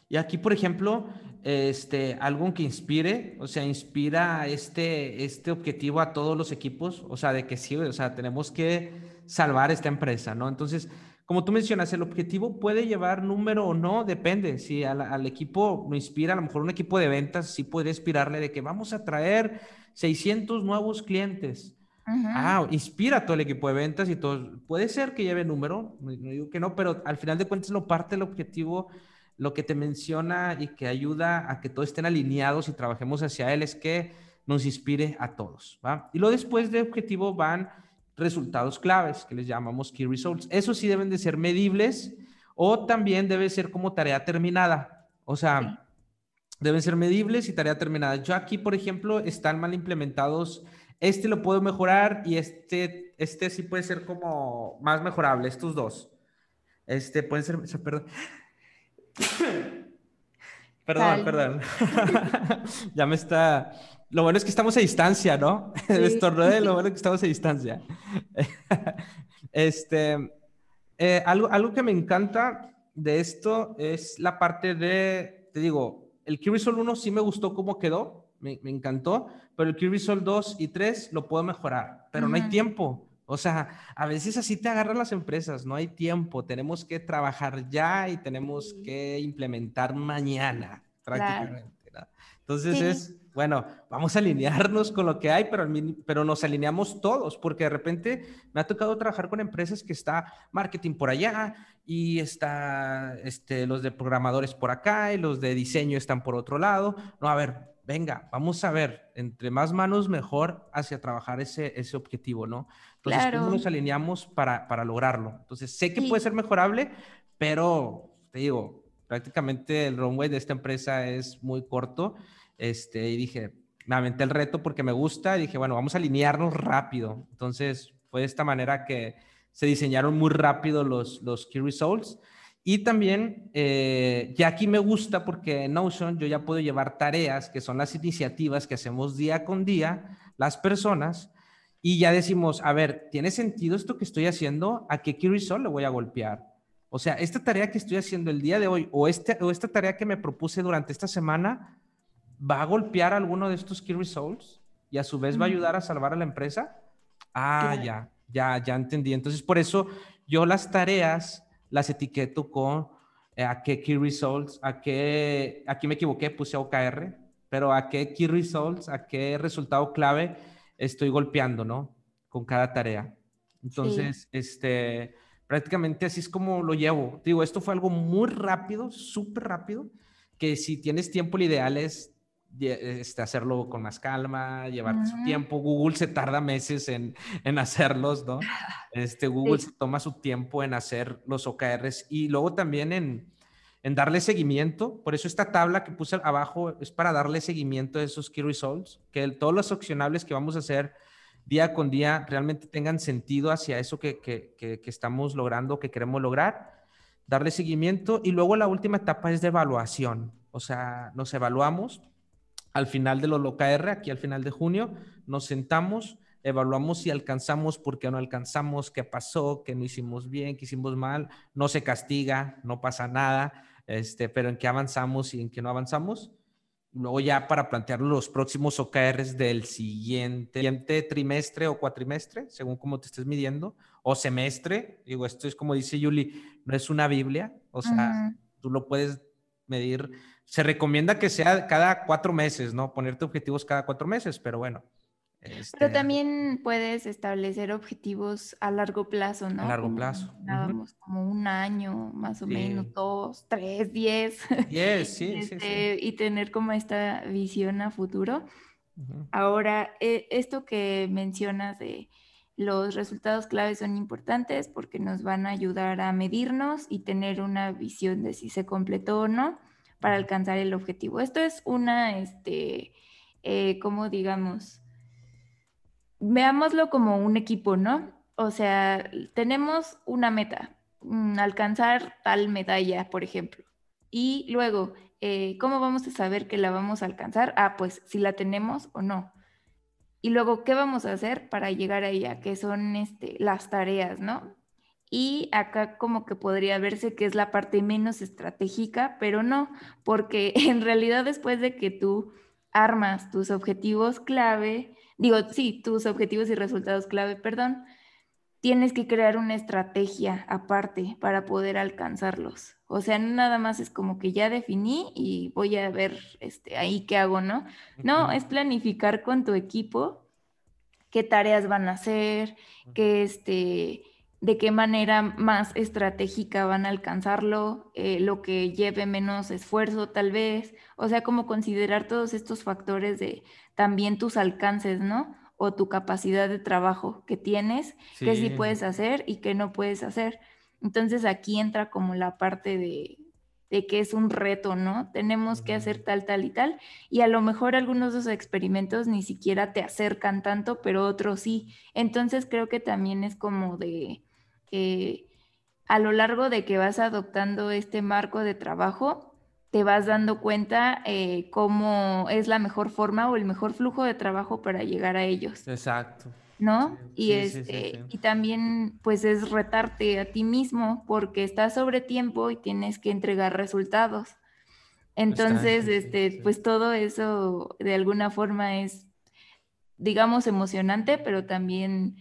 A: Y aquí, por ejemplo, este, algo que inspire, o sea, inspira este, este objetivo a todos los equipos, o sea, de que sí, o sea, tenemos que salvar esta empresa, ¿no? Entonces, como tú mencionas, el objetivo puede llevar número o no, depende. Si al, al, equipo lo inspira, a lo mejor un equipo de ventas sí puede inspirarle de que vamos a traer 600 nuevos clientes. Ah, inspira a todo el equipo de ventas y todo. Puede ser que lleve número, no, digo que no, pero al final de cuentas lo parte del objetivo, lo que te menciona y que ayuda a que todos estén alineados y trabajemos hacia él es que nos inspire a todos, ¿va? Y luego después de objetivo van resultados claves, que les llamamos key results. Esos sí deben de ser medibles o también debe ser como tarea terminada. O sea, deben ser medibles y tarea terminada. Yo aquí, por ejemplo, están mal implementados este lo puedo mejorar y este, este sí puede ser como más mejorable, estos dos. Este puede ser, perdón. perdón, perdón. ya me está... Lo bueno es que estamos a distancia, ¿no? Sí. lo bueno es que estamos a distancia. este, eh, algo, algo que me encanta de esto es la parte de, te digo, el Key 1 sí me gustó cómo quedó, me, me encantó, pero el Kirby Soul 2 y 3 lo puedo mejorar, pero no hay tiempo. O sea, a veces así te agarran las empresas, no hay tiempo, tenemos que trabajar ya y tenemos que implementar mañana, prácticamente. Entonces es, bueno, vamos a alinearnos con lo que hay, pero, pero nos alineamos todos, porque de repente me ha tocado trabajar con empresas que está marketing por allá y está este, los de programadores por acá y los de diseño están por otro lado. No, a ver, venga, vamos a ver, entre más manos mejor hacia trabajar ese, ese objetivo, ¿no? Entonces, ¿cómo nos alineamos para, para lograrlo? Entonces, sé que puede ser mejorable, pero te digo, prácticamente el runway de esta empresa es muy corto. Este, y dije, me aventé el reto porque me gusta y dije, bueno, vamos a alinearnos rápido. Entonces, fue de esta manera que se diseñaron muy rápido los, los key results. Y también, eh, ya aquí me gusta porque en Notion yo ya puedo llevar tareas, que son las iniciativas que hacemos día con día, las personas, y ya decimos, a ver, ¿tiene sentido esto que estoy haciendo? ¿A qué key le voy a golpear? O sea, esta tarea que estoy haciendo el día de hoy o, este, o esta tarea que me propuse durante esta semana, ¿va a golpear alguno de estos key results? Y a su vez va a ayudar a salvar a la empresa. Ah, ya, ya, ya entendí. Entonces, por eso yo las tareas las etiqueto con eh, a qué key results, a qué, aquí me equivoqué, puse OKR, pero a qué key results, a qué resultado clave estoy golpeando, ¿no? Con cada tarea. Entonces, este, prácticamente así es como lo llevo. Digo, esto fue algo muy rápido, súper rápido, que si tienes tiempo, lo ideal es este, hacerlo con más calma, llevarte su tiempo. Google se tarda meses en, en hacerlos, ¿no? Este, Google se toma su tiempo en hacer los OKRs y luego también en, en darle seguimiento. Por eso esta tabla que puse abajo es para darle seguimiento a esos key results, que todos los accionables que vamos a hacer día con día realmente tengan sentido hacia eso que, que, que, que estamos logrando, que queremos lograr, darle seguimiento y luego la última etapa es de evaluación, o sea, nos evaluamos al final de los LOKR, aquí al final de junio, nos sentamos, evaluamos si alcanzamos, por qué no alcanzamos, qué pasó, qué no hicimos bien, qué hicimos mal, no se castiga, no pasa nada, este, pero en qué avanzamos y en qué no avanzamos. Luego ya para plantear los próximos OKRs del siguiente, trimestre o cuatrimestre, según cómo te estés midiendo, o semestre. Digo, esto es como dice Yuli, no es una Biblia, o sea, tú lo puedes medir se recomienda que sea cada cuatro meses, ¿no? Ponerte objetivos cada cuatro meses, pero bueno.
B: Pero este también puedes establecer objetivos a largo plazo, ¿no?
A: A largo plazo.
B: Como un año, más o menos, dos, tres, diez.
A: Diez, sí, sí,
B: este, Y tener como esta visión a futuro. Ahora, e, esto que mencionas de los resultados clave son importantes porque nos van a ayudar a medirnos y tener una visión de si se completó o no para alcanzar el objetivo. Esto es una, este, eh, como digamos, veámoslo como un equipo, ¿no? O sea, tenemos una meta, mm, alcanzar tal medalla, por ejemplo. Y luego, eh, ¿cómo vamos a saber que la vamos a alcanzar? Ah, pues si la tenemos o no. Y luego, ¿qué vamos a hacer para llegar a ella? Que son este, las tareas, ¿no? Y acá como que podría verse que es la parte menos estratégica, pero no, porque en realidad después de que tú armas tus objetivos clave, digo, sí, tus objetivos y resultados clave, perdón, tienes que crear una estrategia aparte para poder alcanzarlos. O sea, no nada más es como que ya definí y voy a ver este, ahí qué hago, ¿no? No, es planificar con tu equipo qué tareas van a hacer, qué este de qué manera más estratégica van a alcanzarlo, eh, lo que lleve menos esfuerzo tal vez, o sea, como considerar todos estos factores de también tus alcances, ¿no? O tu capacidad de trabajo que tienes, que sí puedes hacer y que no puedes hacer. Entonces aquí entra como la parte de, de que es un reto, ¿no? Tenemos que hacer tal, tal y tal. Y a lo mejor algunos de esos experimentos ni siquiera te acercan tanto, pero otros sí. Entonces creo que también es como de a lo largo de que vas adoptando este marco de trabajo, te vas dando cuenta eh, cómo es la mejor forma o el mejor flujo de trabajo para llegar a ellos.
A: Exacto.
B: ¿No? y, este, y también pues es retarte a ti mismo porque estás sobre tiempo y tienes que entregar resultados. Entonces, este, pues todo eso de alguna forma es, digamos, emocionante, pero también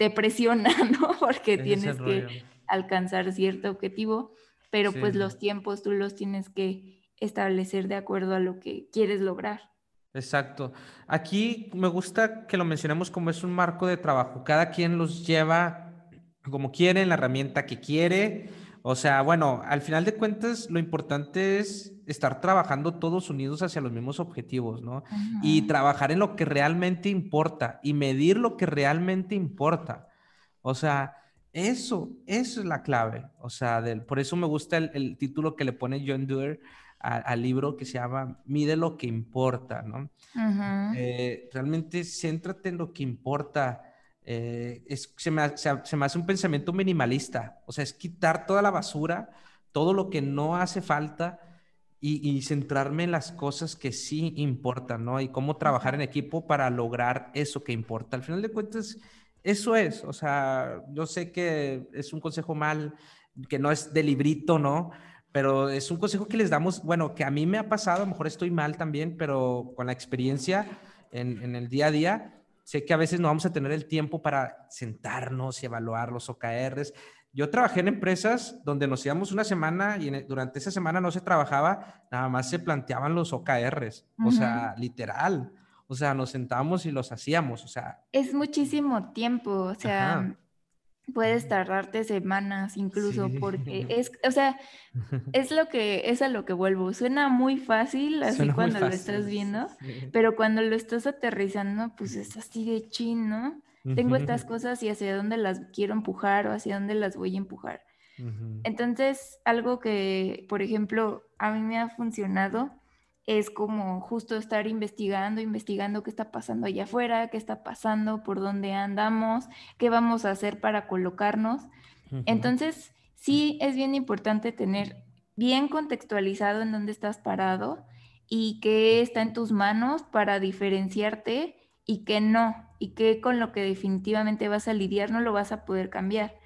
B: te presiona, ¿no? Porque tienes que alcanzar cierto objetivo, pero pues los tiempos tú los tienes que establecer de acuerdo a lo que quieres lograr.
A: Exacto. Aquí me gusta que lo mencionemos como es un marco de trabajo. Cada quien los lleva como quiere, en la herramienta que quiere. O sea, bueno, al final de cuentas, lo importante es estar trabajando todos unidos hacia los mismos objetivos, ¿no? Y trabajar en lo que realmente importa y medir lo que realmente importa. O sea, eso, eso es la clave. O sea, del, por eso me gusta el, título que le pone John Doerr al libro que se llama Mide lo que importa, ¿no? Eh, realmente céntrate en lo que importa eh, es, se, me, hace un pensamiento minimalista, o sea, es quitar toda la basura, todo lo que no hace falta y, centrarme en las cosas que sí importan, ¿no? Y cómo trabajar en equipo para lograr eso que importa. Al final de cuentas, eso es, o sea, yo sé que es un consejo mal, que no es de librito, ¿no? Pero es un consejo que les damos, bueno, que a mí me ha pasado, a lo mejor estoy mal también, pero con la experiencia en, en el día a día, Sé que a veces no vamos a tener el tiempo para sentarnos y evaluar los OKRs. Yo trabajé en empresas donde nos íbamos una semana y e, durante esa semana no se trabajaba, nada más se planteaban los OKRs, o sea, literal. O sea, nos sentábamos y los hacíamos, o sea.
B: Es muchísimo tiempo, o sea, puedes tardarte semanas incluso porque es, o sea, es lo que, es a lo que vuelvo. Suena muy fácil así cuando lo estás viendo, pero cuando lo estás aterrizando, pues es así de chin, ¿no? Tengo estas cosas y hacia dónde las quiero empujar o hacia dónde las voy a empujar. Entonces, algo que, por ejemplo, a mí me ha funcionado es como justo estar investigando, investigando qué está pasando allá afuera, qué está pasando, por dónde andamos, qué vamos a hacer para colocarnos. Entonces, sí es bien importante tener bien contextualizado en dónde estás parado y qué está en tus manos para diferenciarte y qué no, y qué con lo que definitivamente vas a lidiar no lo vas a poder cambiar.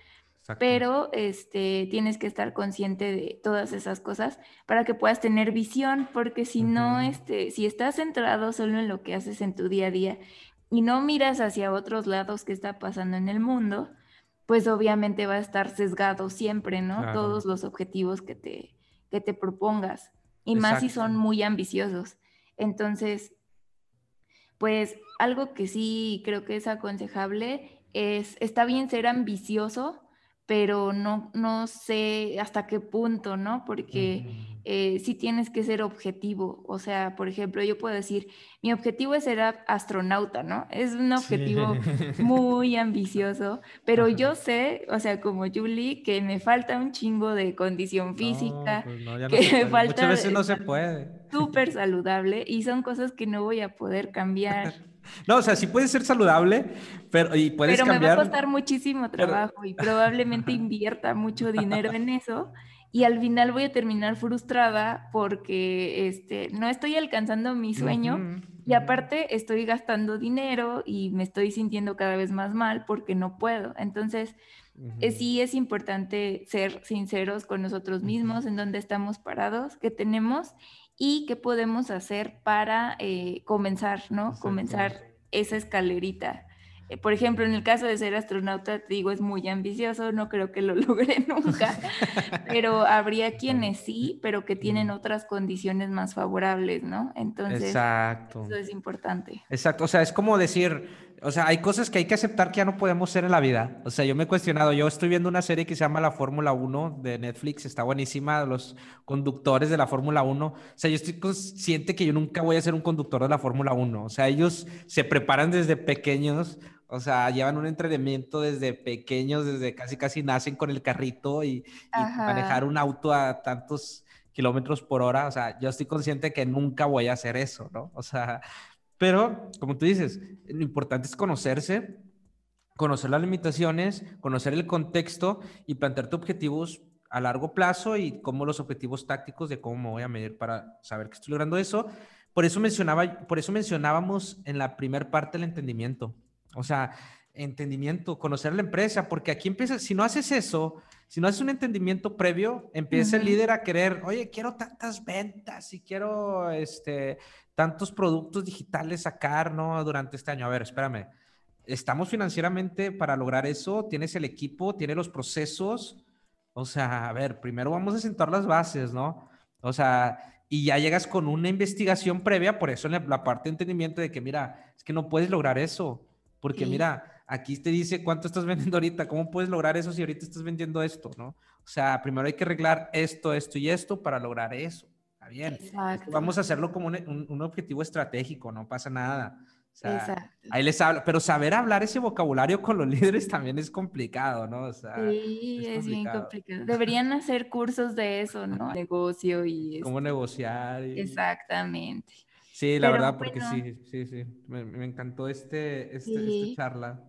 B: Pero este, tienes que estar consciente de todas esas cosas para que puedas tener visión, porque si no, este, si estás centrado solo en lo que haces en tu día a día y no miras hacia otros lados que está pasando en el mundo, pues obviamente va a estar sesgado siempre, ¿no? Todos los objetivos que te, que te propongas, y más si son muy ambiciosos. Entonces, pues algo que sí creo que es aconsejable es, está bien ser ambicioso, pero no, no sé hasta qué punto, ¿no? Porque eh, sí tienes que ser objetivo. O sea, por ejemplo, yo puedo decir, mi objetivo es ser astronauta, ¿no? Es un objetivo muy ambicioso, pero yo sé, o sea, como Julie, que me falta un chingo de condición física, pues que me falta...
A: Muchas veces no se puede.
B: Súper saludable y son cosas que no voy a poder cambiar.
A: No, o sea, sí puede ser saludable, pero y puedes
B: pero
A: cambiar.
B: me va a costar muchísimo trabajo y probablemente invierta mucho dinero en eso y al final voy a terminar frustrada porque este, no estoy alcanzando mi sueño y aparte estoy gastando dinero y me estoy sintiendo cada vez más mal porque no puedo. Entonces, eh, sí es importante ser sinceros con nosotros mismos, en dónde estamos parados, qué tenemos y qué podemos hacer para eh, comenzar, ¿no? Comenzar esa escalerita. Eh, por ejemplo, en el caso de ser astronauta, te digo, es muy ambicioso, no creo que lo logre nunca, pero habría quienes sí, pero que tienen otras condiciones más favorables, ¿no? Entonces, Exacto. eso es importante.
A: Exacto, o sea, es como decir, o sea, hay cosas que hay que aceptar que ya no podemos ser en la vida. O sea, yo me he cuestionado, yo estoy viendo una serie que se llama La Fórmula 1 de Netflix, está buenísima, los conductores de la Fórmula 1. O sea, yo estoy consciente que yo nunca voy a ser un conductor de la Fórmula 1. O sea, ellos se preparan desde pequeños o sea, llevan un entrenamiento desde pequeños, desde casi casi nacen con el carrito y, manejar un auto a tantos kilómetros por hora. O sea, yo estoy consciente que nunca voy a hacer eso, ¿no? O sea, pero como tú dices, lo importante es conocerse, conocer las limitaciones, conocer el contexto y plantearte objetivos a largo plazo y cómo los objetivos tácticos de cómo me voy a medir para saber que estoy logrando eso. Por eso mencionaba, por eso mencionábamos en la primera parte el entendimiento. O sea, entendimiento, conocer la empresa, porque aquí empieza, si no haces eso, si no haces un entendimiento previo, empieza el líder a querer, oye, quiero tantas ventas y quiero este, tantos productos digitales sacar, ¿no? Durante este año. A ver, espérame. ¿Estamos financieramente para lograr eso? ¿Tienes el equipo? ¿Tienes los procesos? O sea, a ver, primero vamos a sentar las bases, ¿no? O sea, y ya llegas con una investigación previa, por eso en la parte de entendimiento de que, mira, es que no puedes lograr eso porque mira, aquí te dice cuánto estás vendiendo ahorita, cómo puedes lograr eso si ahorita estás vendiendo esto, ¿no? O sea, primero hay que arreglar esto, esto y esto para lograr eso. Está bien. Vamos a hacerlo como un, objetivo estratégico, no pasa nada. O sea, ahí les hablo, pero saber hablar ese vocabulario con los líderes también es complicado, ¿no? O sea,
B: sí, es, bien complicado. Deberían hacer cursos de eso, ¿no? Negocio y...
A: Cómo este negociar.
B: Exactamente.
A: Sí, la verdad, porque sí, sí, sí. Me, encantó este, este, este charla.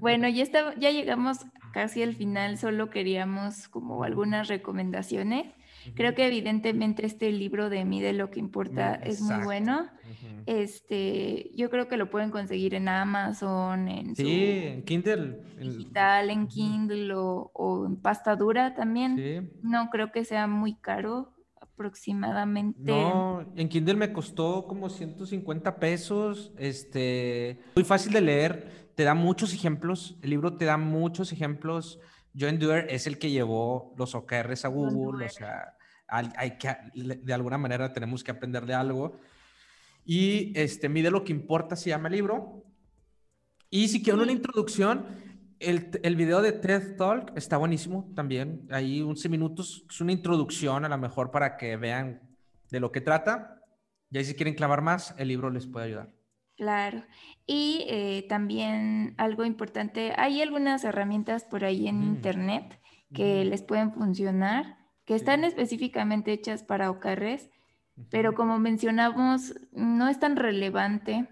B: Bueno, ya, está, ya llegamos casi al final, solo queríamos como algunas recomendaciones. Creo que evidentemente este libro de Mide lo que importa es muy bueno. Este, yo creo que lo pueden conseguir en Amazon, en
A: sí, en Kindle,
B: digital, en Kindle o, o, en pasta dura también. Sí. No creo que sea muy caro aproximadamente.
A: No, en Kindle me costó como 150 pesos, este, muy fácil de leer, te da muchos ejemplos, el libro te da muchos ejemplos. John Doerr es el que llevó los OKRs a Google, o sea, hay, que, de alguna manera tenemos que aprender de algo. Y este, Mide lo que importa, se llama el libro. Y si quieren una introducción, el, el, video de TED Talk está buenísimo también. Ahí 11 minutos. Es una introducción a lo mejor para que vean de lo que trata. Y ahí si quieren clavar más, el libro les puede ayudar.
B: Claro. Y eh, también algo importante, hay algunas herramientas por ahí en internet que les pueden funcionar, que están específicamente hechas para OKRs, pero como mencionamos, no es tan relevante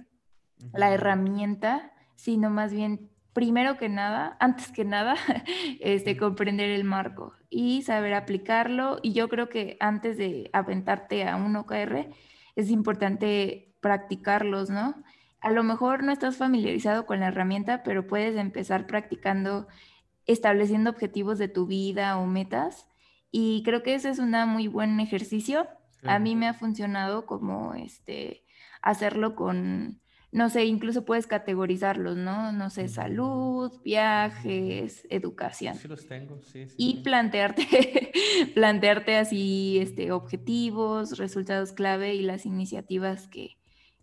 B: la herramienta, sino más bien, primero que nada, antes que nada, este, comprender el marco y saber aplicarlo. Y yo creo que antes de aventarte a un OKR, es importante practicarlos, ¿no? A lo mejor no estás familiarizado con la herramienta, pero puedes empezar practicando, estableciendo objetivos de tu vida o metas. Y creo que ese es un muy buen ejercicio. A mí me ha funcionado como este, hacerlo con, no sé, incluso puedes categorizarlos, ¿no? No sé, salud, viajes, educación.
A: Sí los tengo, sí.
B: y plantearte, plantearte así este, objetivos, resultados clave y las iniciativas que,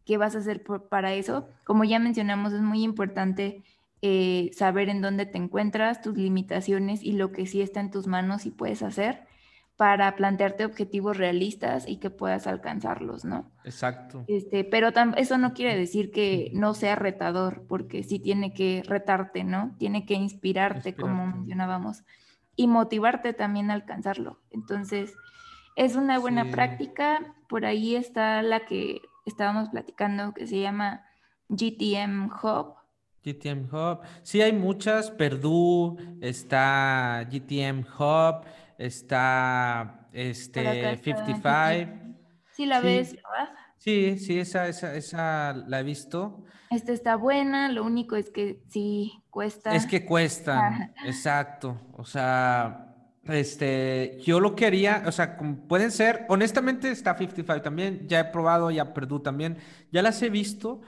B: que vas a hacer para eso. Como ya mencionamos, es muy importante eh, saber en dónde te encuentras, tus limitaciones y lo que sí está en tus manos y puedes hacer para plantearte objetivos realistas y que puedas alcanzarlos, ¿no?
A: Exacto.
B: Este, pero eso no quiere decir que no sea retador, porque sí tiene que retarte, ¿no? Tiene que inspirarte, como mencionábamos, y motivarte también a alcanzarlo. Entonces, es una buena práctica. Por ahí está la que estábamos platicando, que se llama GTM Hub.
A: GTM Hub. Sí, hay muchas. Perdue, está GTM Hub está este 55.
B: Sí, la ves, ¿verdad?
A: Sí, sí, esa, esa, esa la he visto.
B: Esta está buena, lo único es que sí cuesta.
A: Es que cuesta, exacto. O sea, este, yo lo quería, o sea, pueden ser, honestamente está 55 también, ya he probado, ya Perdú también, ya las he visto,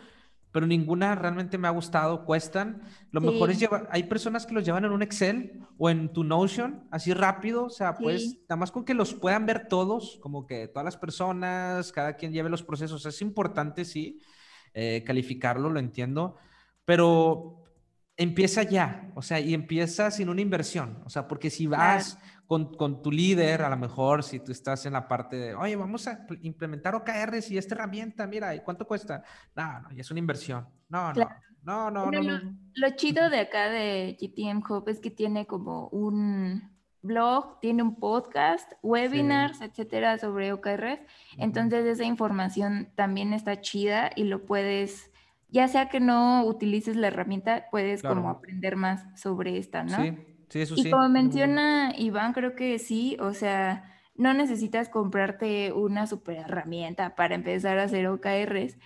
A: pero ninguna realmente me ha gustado, cuestan. Lo mejor es llevar, hay personas que los llevan en un Excel o en tu Notion, así rápido, o sea, pues nada más con que los puedan ver todos, como que todas las personas, cada quien lleve los procesos, es importante, sí, eh, calificarlo, lo entiendo, pero empieza ya, o sea, y empieza sin una inversión, o sea, porque si vas con, con, tu líder, a lo mejor si tú estás en la parte de, oye, vamos a implementar OKRs y esta herramienta, mira, ¿y cuánto cuesta? No, no, ya es una inversión. No, no, no, no, no,
B: lo, lo, chido de acá de GTM Hub es que tiene como un blog, tiene un podcast, webinars, etcétera, sobre OKRs. Entonces, esa información también está chida y lo puedes ya sea que no utilices la herramienta, puedes como aprender más sobre esta, ¿no?
A: Sí, sí, eso
B: sí.
A: Y
B: como menciona Iván, creo que sí, o sea, no necesitas comprarte una super herramienta para empezar a hacer OKRs.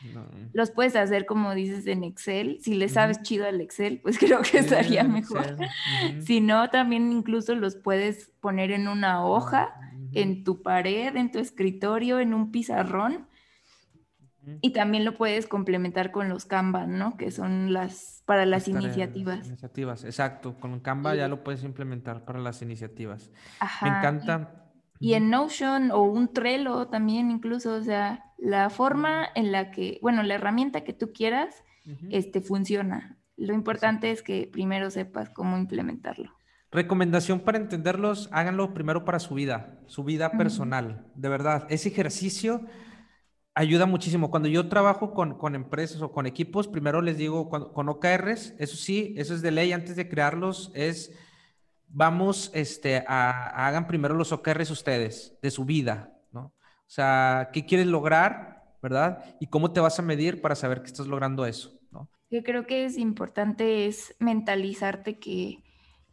B: Los puedes hacer, como dices, en Excel. Si le sabes chido al Excel, pues creo que estaría mejor. Si no, también incluso los puedes poner en una hoja, en tu pared, en tu escritorio, en un pizarrón y también lo puedes complementar con los Canva, ¿no? Que son las para las, iniciativas.
A: Iniciativas, exacto. Con Canva ya lo puedes implementar para las iniciativas. Me encanta.
B: Y, en Notion o un Trello también incluso, o sea, la forma en la que, bueno, la herramienta que tú quieras, este, funciona. Lo importante es que primero sepas cómo implementarlo.
A: Recomendación para entenderlos, háganlo primero para su vida, su vida personal. De verdad, ese ejercicio ayuda muchísimo. Cuando yo trabajo con, con, empresas o con equipos, primero les digo con OKRs, eso sí, eso es de ley antes de crearlos, es vamos, este, a, hagan primero los OKRs ustedes, de su vida, ¿no? O sea, ¿qué quieres lograr, verdad? Y cómo te vas a medir para saber que estás logrando eso.
B: Yo creo que es importante es mentalizarte que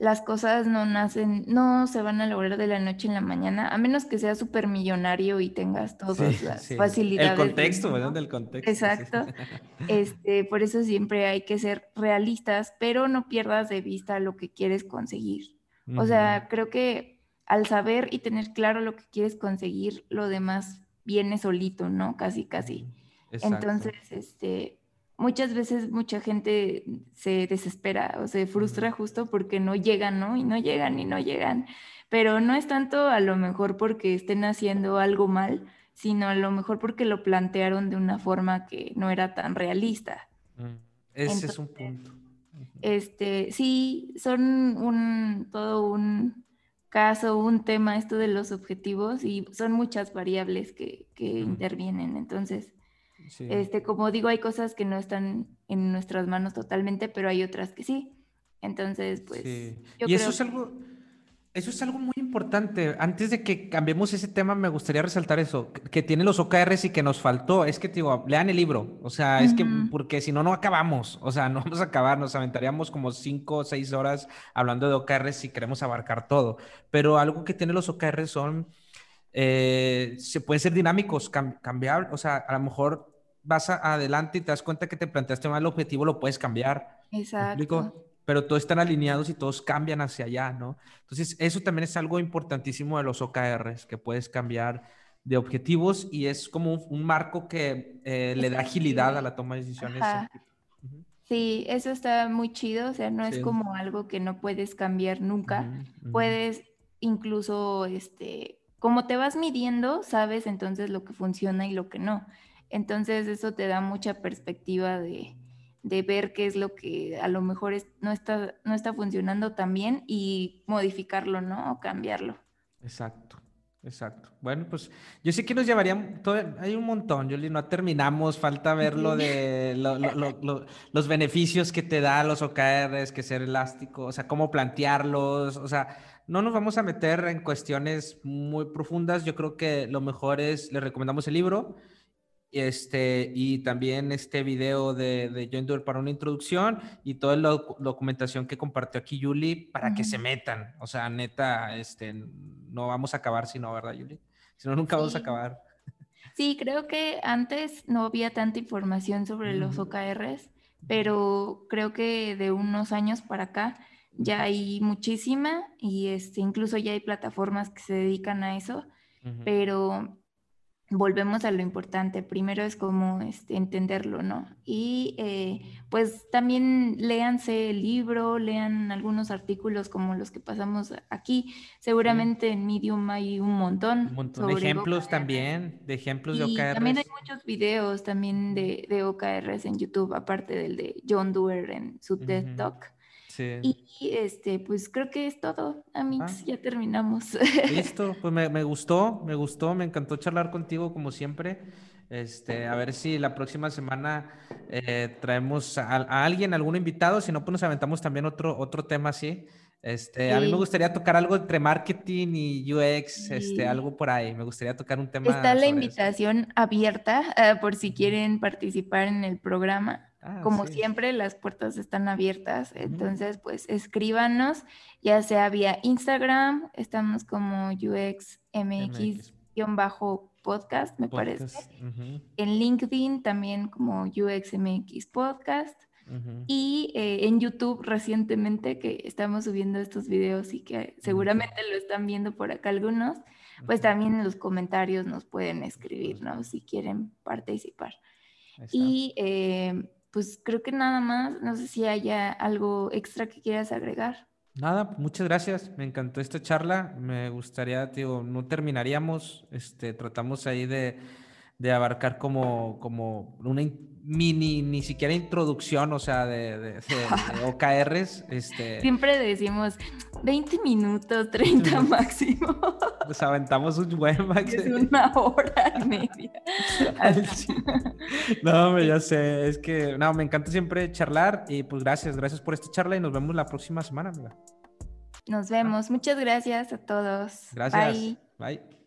B: las cosas no nacen, no se van a lograr de la noche en la mañana, a menos que seas súper millonario y tengas todas las facilidades.
A: El contexto, ¿verdad? Del contexto.
B: Exacto. Este, por eso siempre hay que ser realistas, pero no pierdas de vista lo que quieres conseguir. O sea, creo que al saber y tener claro lo que quieres conseguir, lo demás viene solito, ¿no? Casi, casi. Entonces, este, muchas veces mucha gente se desespera o se frustra justo porque no llegan, ¿no? Y no llegan y no llegan. Pero no es tanto a lo mejor porque estén haciendo algo mal, sino a lo mejor porque lo plantearon de una forma que no era tan realista.
A: Mm, ese es un punto.
B: Este, sí, son un todo un caso, un tema esto de los objetivos y son muchas variables que, que intervienen. Entonces, este, como digo, hay cosas que no están en nuestras manos totalmente, pero hay otras que sí. Entonces, pues.
A: y eso es algo. Eso es algo muy importante. Antes de que cambiemos ese tema, me gustaría resaltar eso, que tiene los OKRs y que nos faltó. Es que, digo, lean el libro. O sea, es que, porque si no, no acabamos. O sea, no vamos a acabar. Nos aventaríamos como cinco o seis horas hablando de OKRs si queremos abarcar todo. Pero algo que tiene los OKRs son, eh, se pueden ser dinámicos, cambiar. O sea, a lo mejor vas adelante y te das cuenta que te planteaste mal el objetivo, lo puedes cambiar.
B: Exacto
A: pero todos están alineados y todos cambian hacia allá, ¿no? Entonces, eso también es algo importantísimo de los OKRs, que puedes cambiar de objetivos y es como un, marco que eh, le da agilidad a la toma de decisiones.
B: Sí, eso está muy chido, o sea, no es como algo que no puedes cambiar nunca. Puedes incluso, este, como te vas midiendo, sabes entonces lo que funciona y lo que no. Entonces, eso te da mucha perspectiva de, de ver qué es lo que a lo mejor no, está, no está funcionando tan bien y modificarlo, ¿no? O cambiarlo.
A: Exacto, exacto. Bueno, pues yo sé que nos llevarían, hay un montón, Yoli, no terminamos, falta ver lo de los beneficios que te da los OKRs, que ser elástico, o sea, cómo plantearlos, o sea, no nos vamos a meter en cuestiones muy profundas, yo creo que lo mejor es, le recomendamos el libro, este, y también este video de, de John para una introducción y toda la documentación que compartió aquí Yuli para que se metan. O sea, neta, este, no vamos a acabar si no, ¿verdad, Yuli? Si no, nunca vamos a acabar.
B: Sí, creo que antes no había tanta información sobre los OKRs, pero creo que de unos años para acá ya hay muchísima y este, incluso ya hay plataformas que se dedican a eso, pero volvemos a lo importante. Primero es como este, entenderlo, ¿no? Y eh, pues también léanse el libro, lean algunos artículos como los que pasamos aquí. Seguramente en Medium hay un montón.
A: Un montón de ejemplos también, de ejemplos de OKRs.
B: También hay muchos videos también de, de OKRs en YouTube, aparte del de John Doerr en su TED Talk. Y este, pues creo que es todo, Amix, ah. ya terminamos.
A: Listo, pues me, me, gustó, me gustó, me encantó charlar contigo como siempre. Este, a ver si la próxima semana eh, traemos a, a, alguien, algún invitado, si no, pues nos aventamos también otro, otro tema así. Este, A mí me gustaría tocar algo entre marketing y UX, este, algo por ahí. Me gustaría tocar un tema.
B: Está la invitación abierta uh, por si quieren participar en el programa. Ah, Como siempre, las puertas están abiertas. Entonces, pues escríbanos, ya sea vía Instagram, estamos como UXMX-podcast, me parece. En LinkedIn también como UXMX Podcast. Y eh, en YouTube recientemente que estamos subiendo estos videos y que seguramente lo están viendo por acá algunos, pues también en los comentarios nos pueden escribir, ¿no? Si quieren participar. Y eh, pues creo que nada más, no sé si haya algo extra que quieras agregar.
A: Nada, muchas gracias. Me encantó esta charla. Me gustaría, digo, no terminaríamos. Este, tratamos ahí de, de abarcar como, como una mini, ni siquiera introducción, o sea, de, de, OKRs. Este...
B: Siempre decimos 20 minutos, 30 máximo.
A: Nos aventamos un buen máximo.
B: Es una hora y media.
A: no, ya sé, es que, no, me encanta siempre charlar y pues gracias, gracias por esta charla y nos vemos la próxima semana, amiga.
B: Nos vemos, muchas gracias a todos.
A: Gracias. Bye. Bye.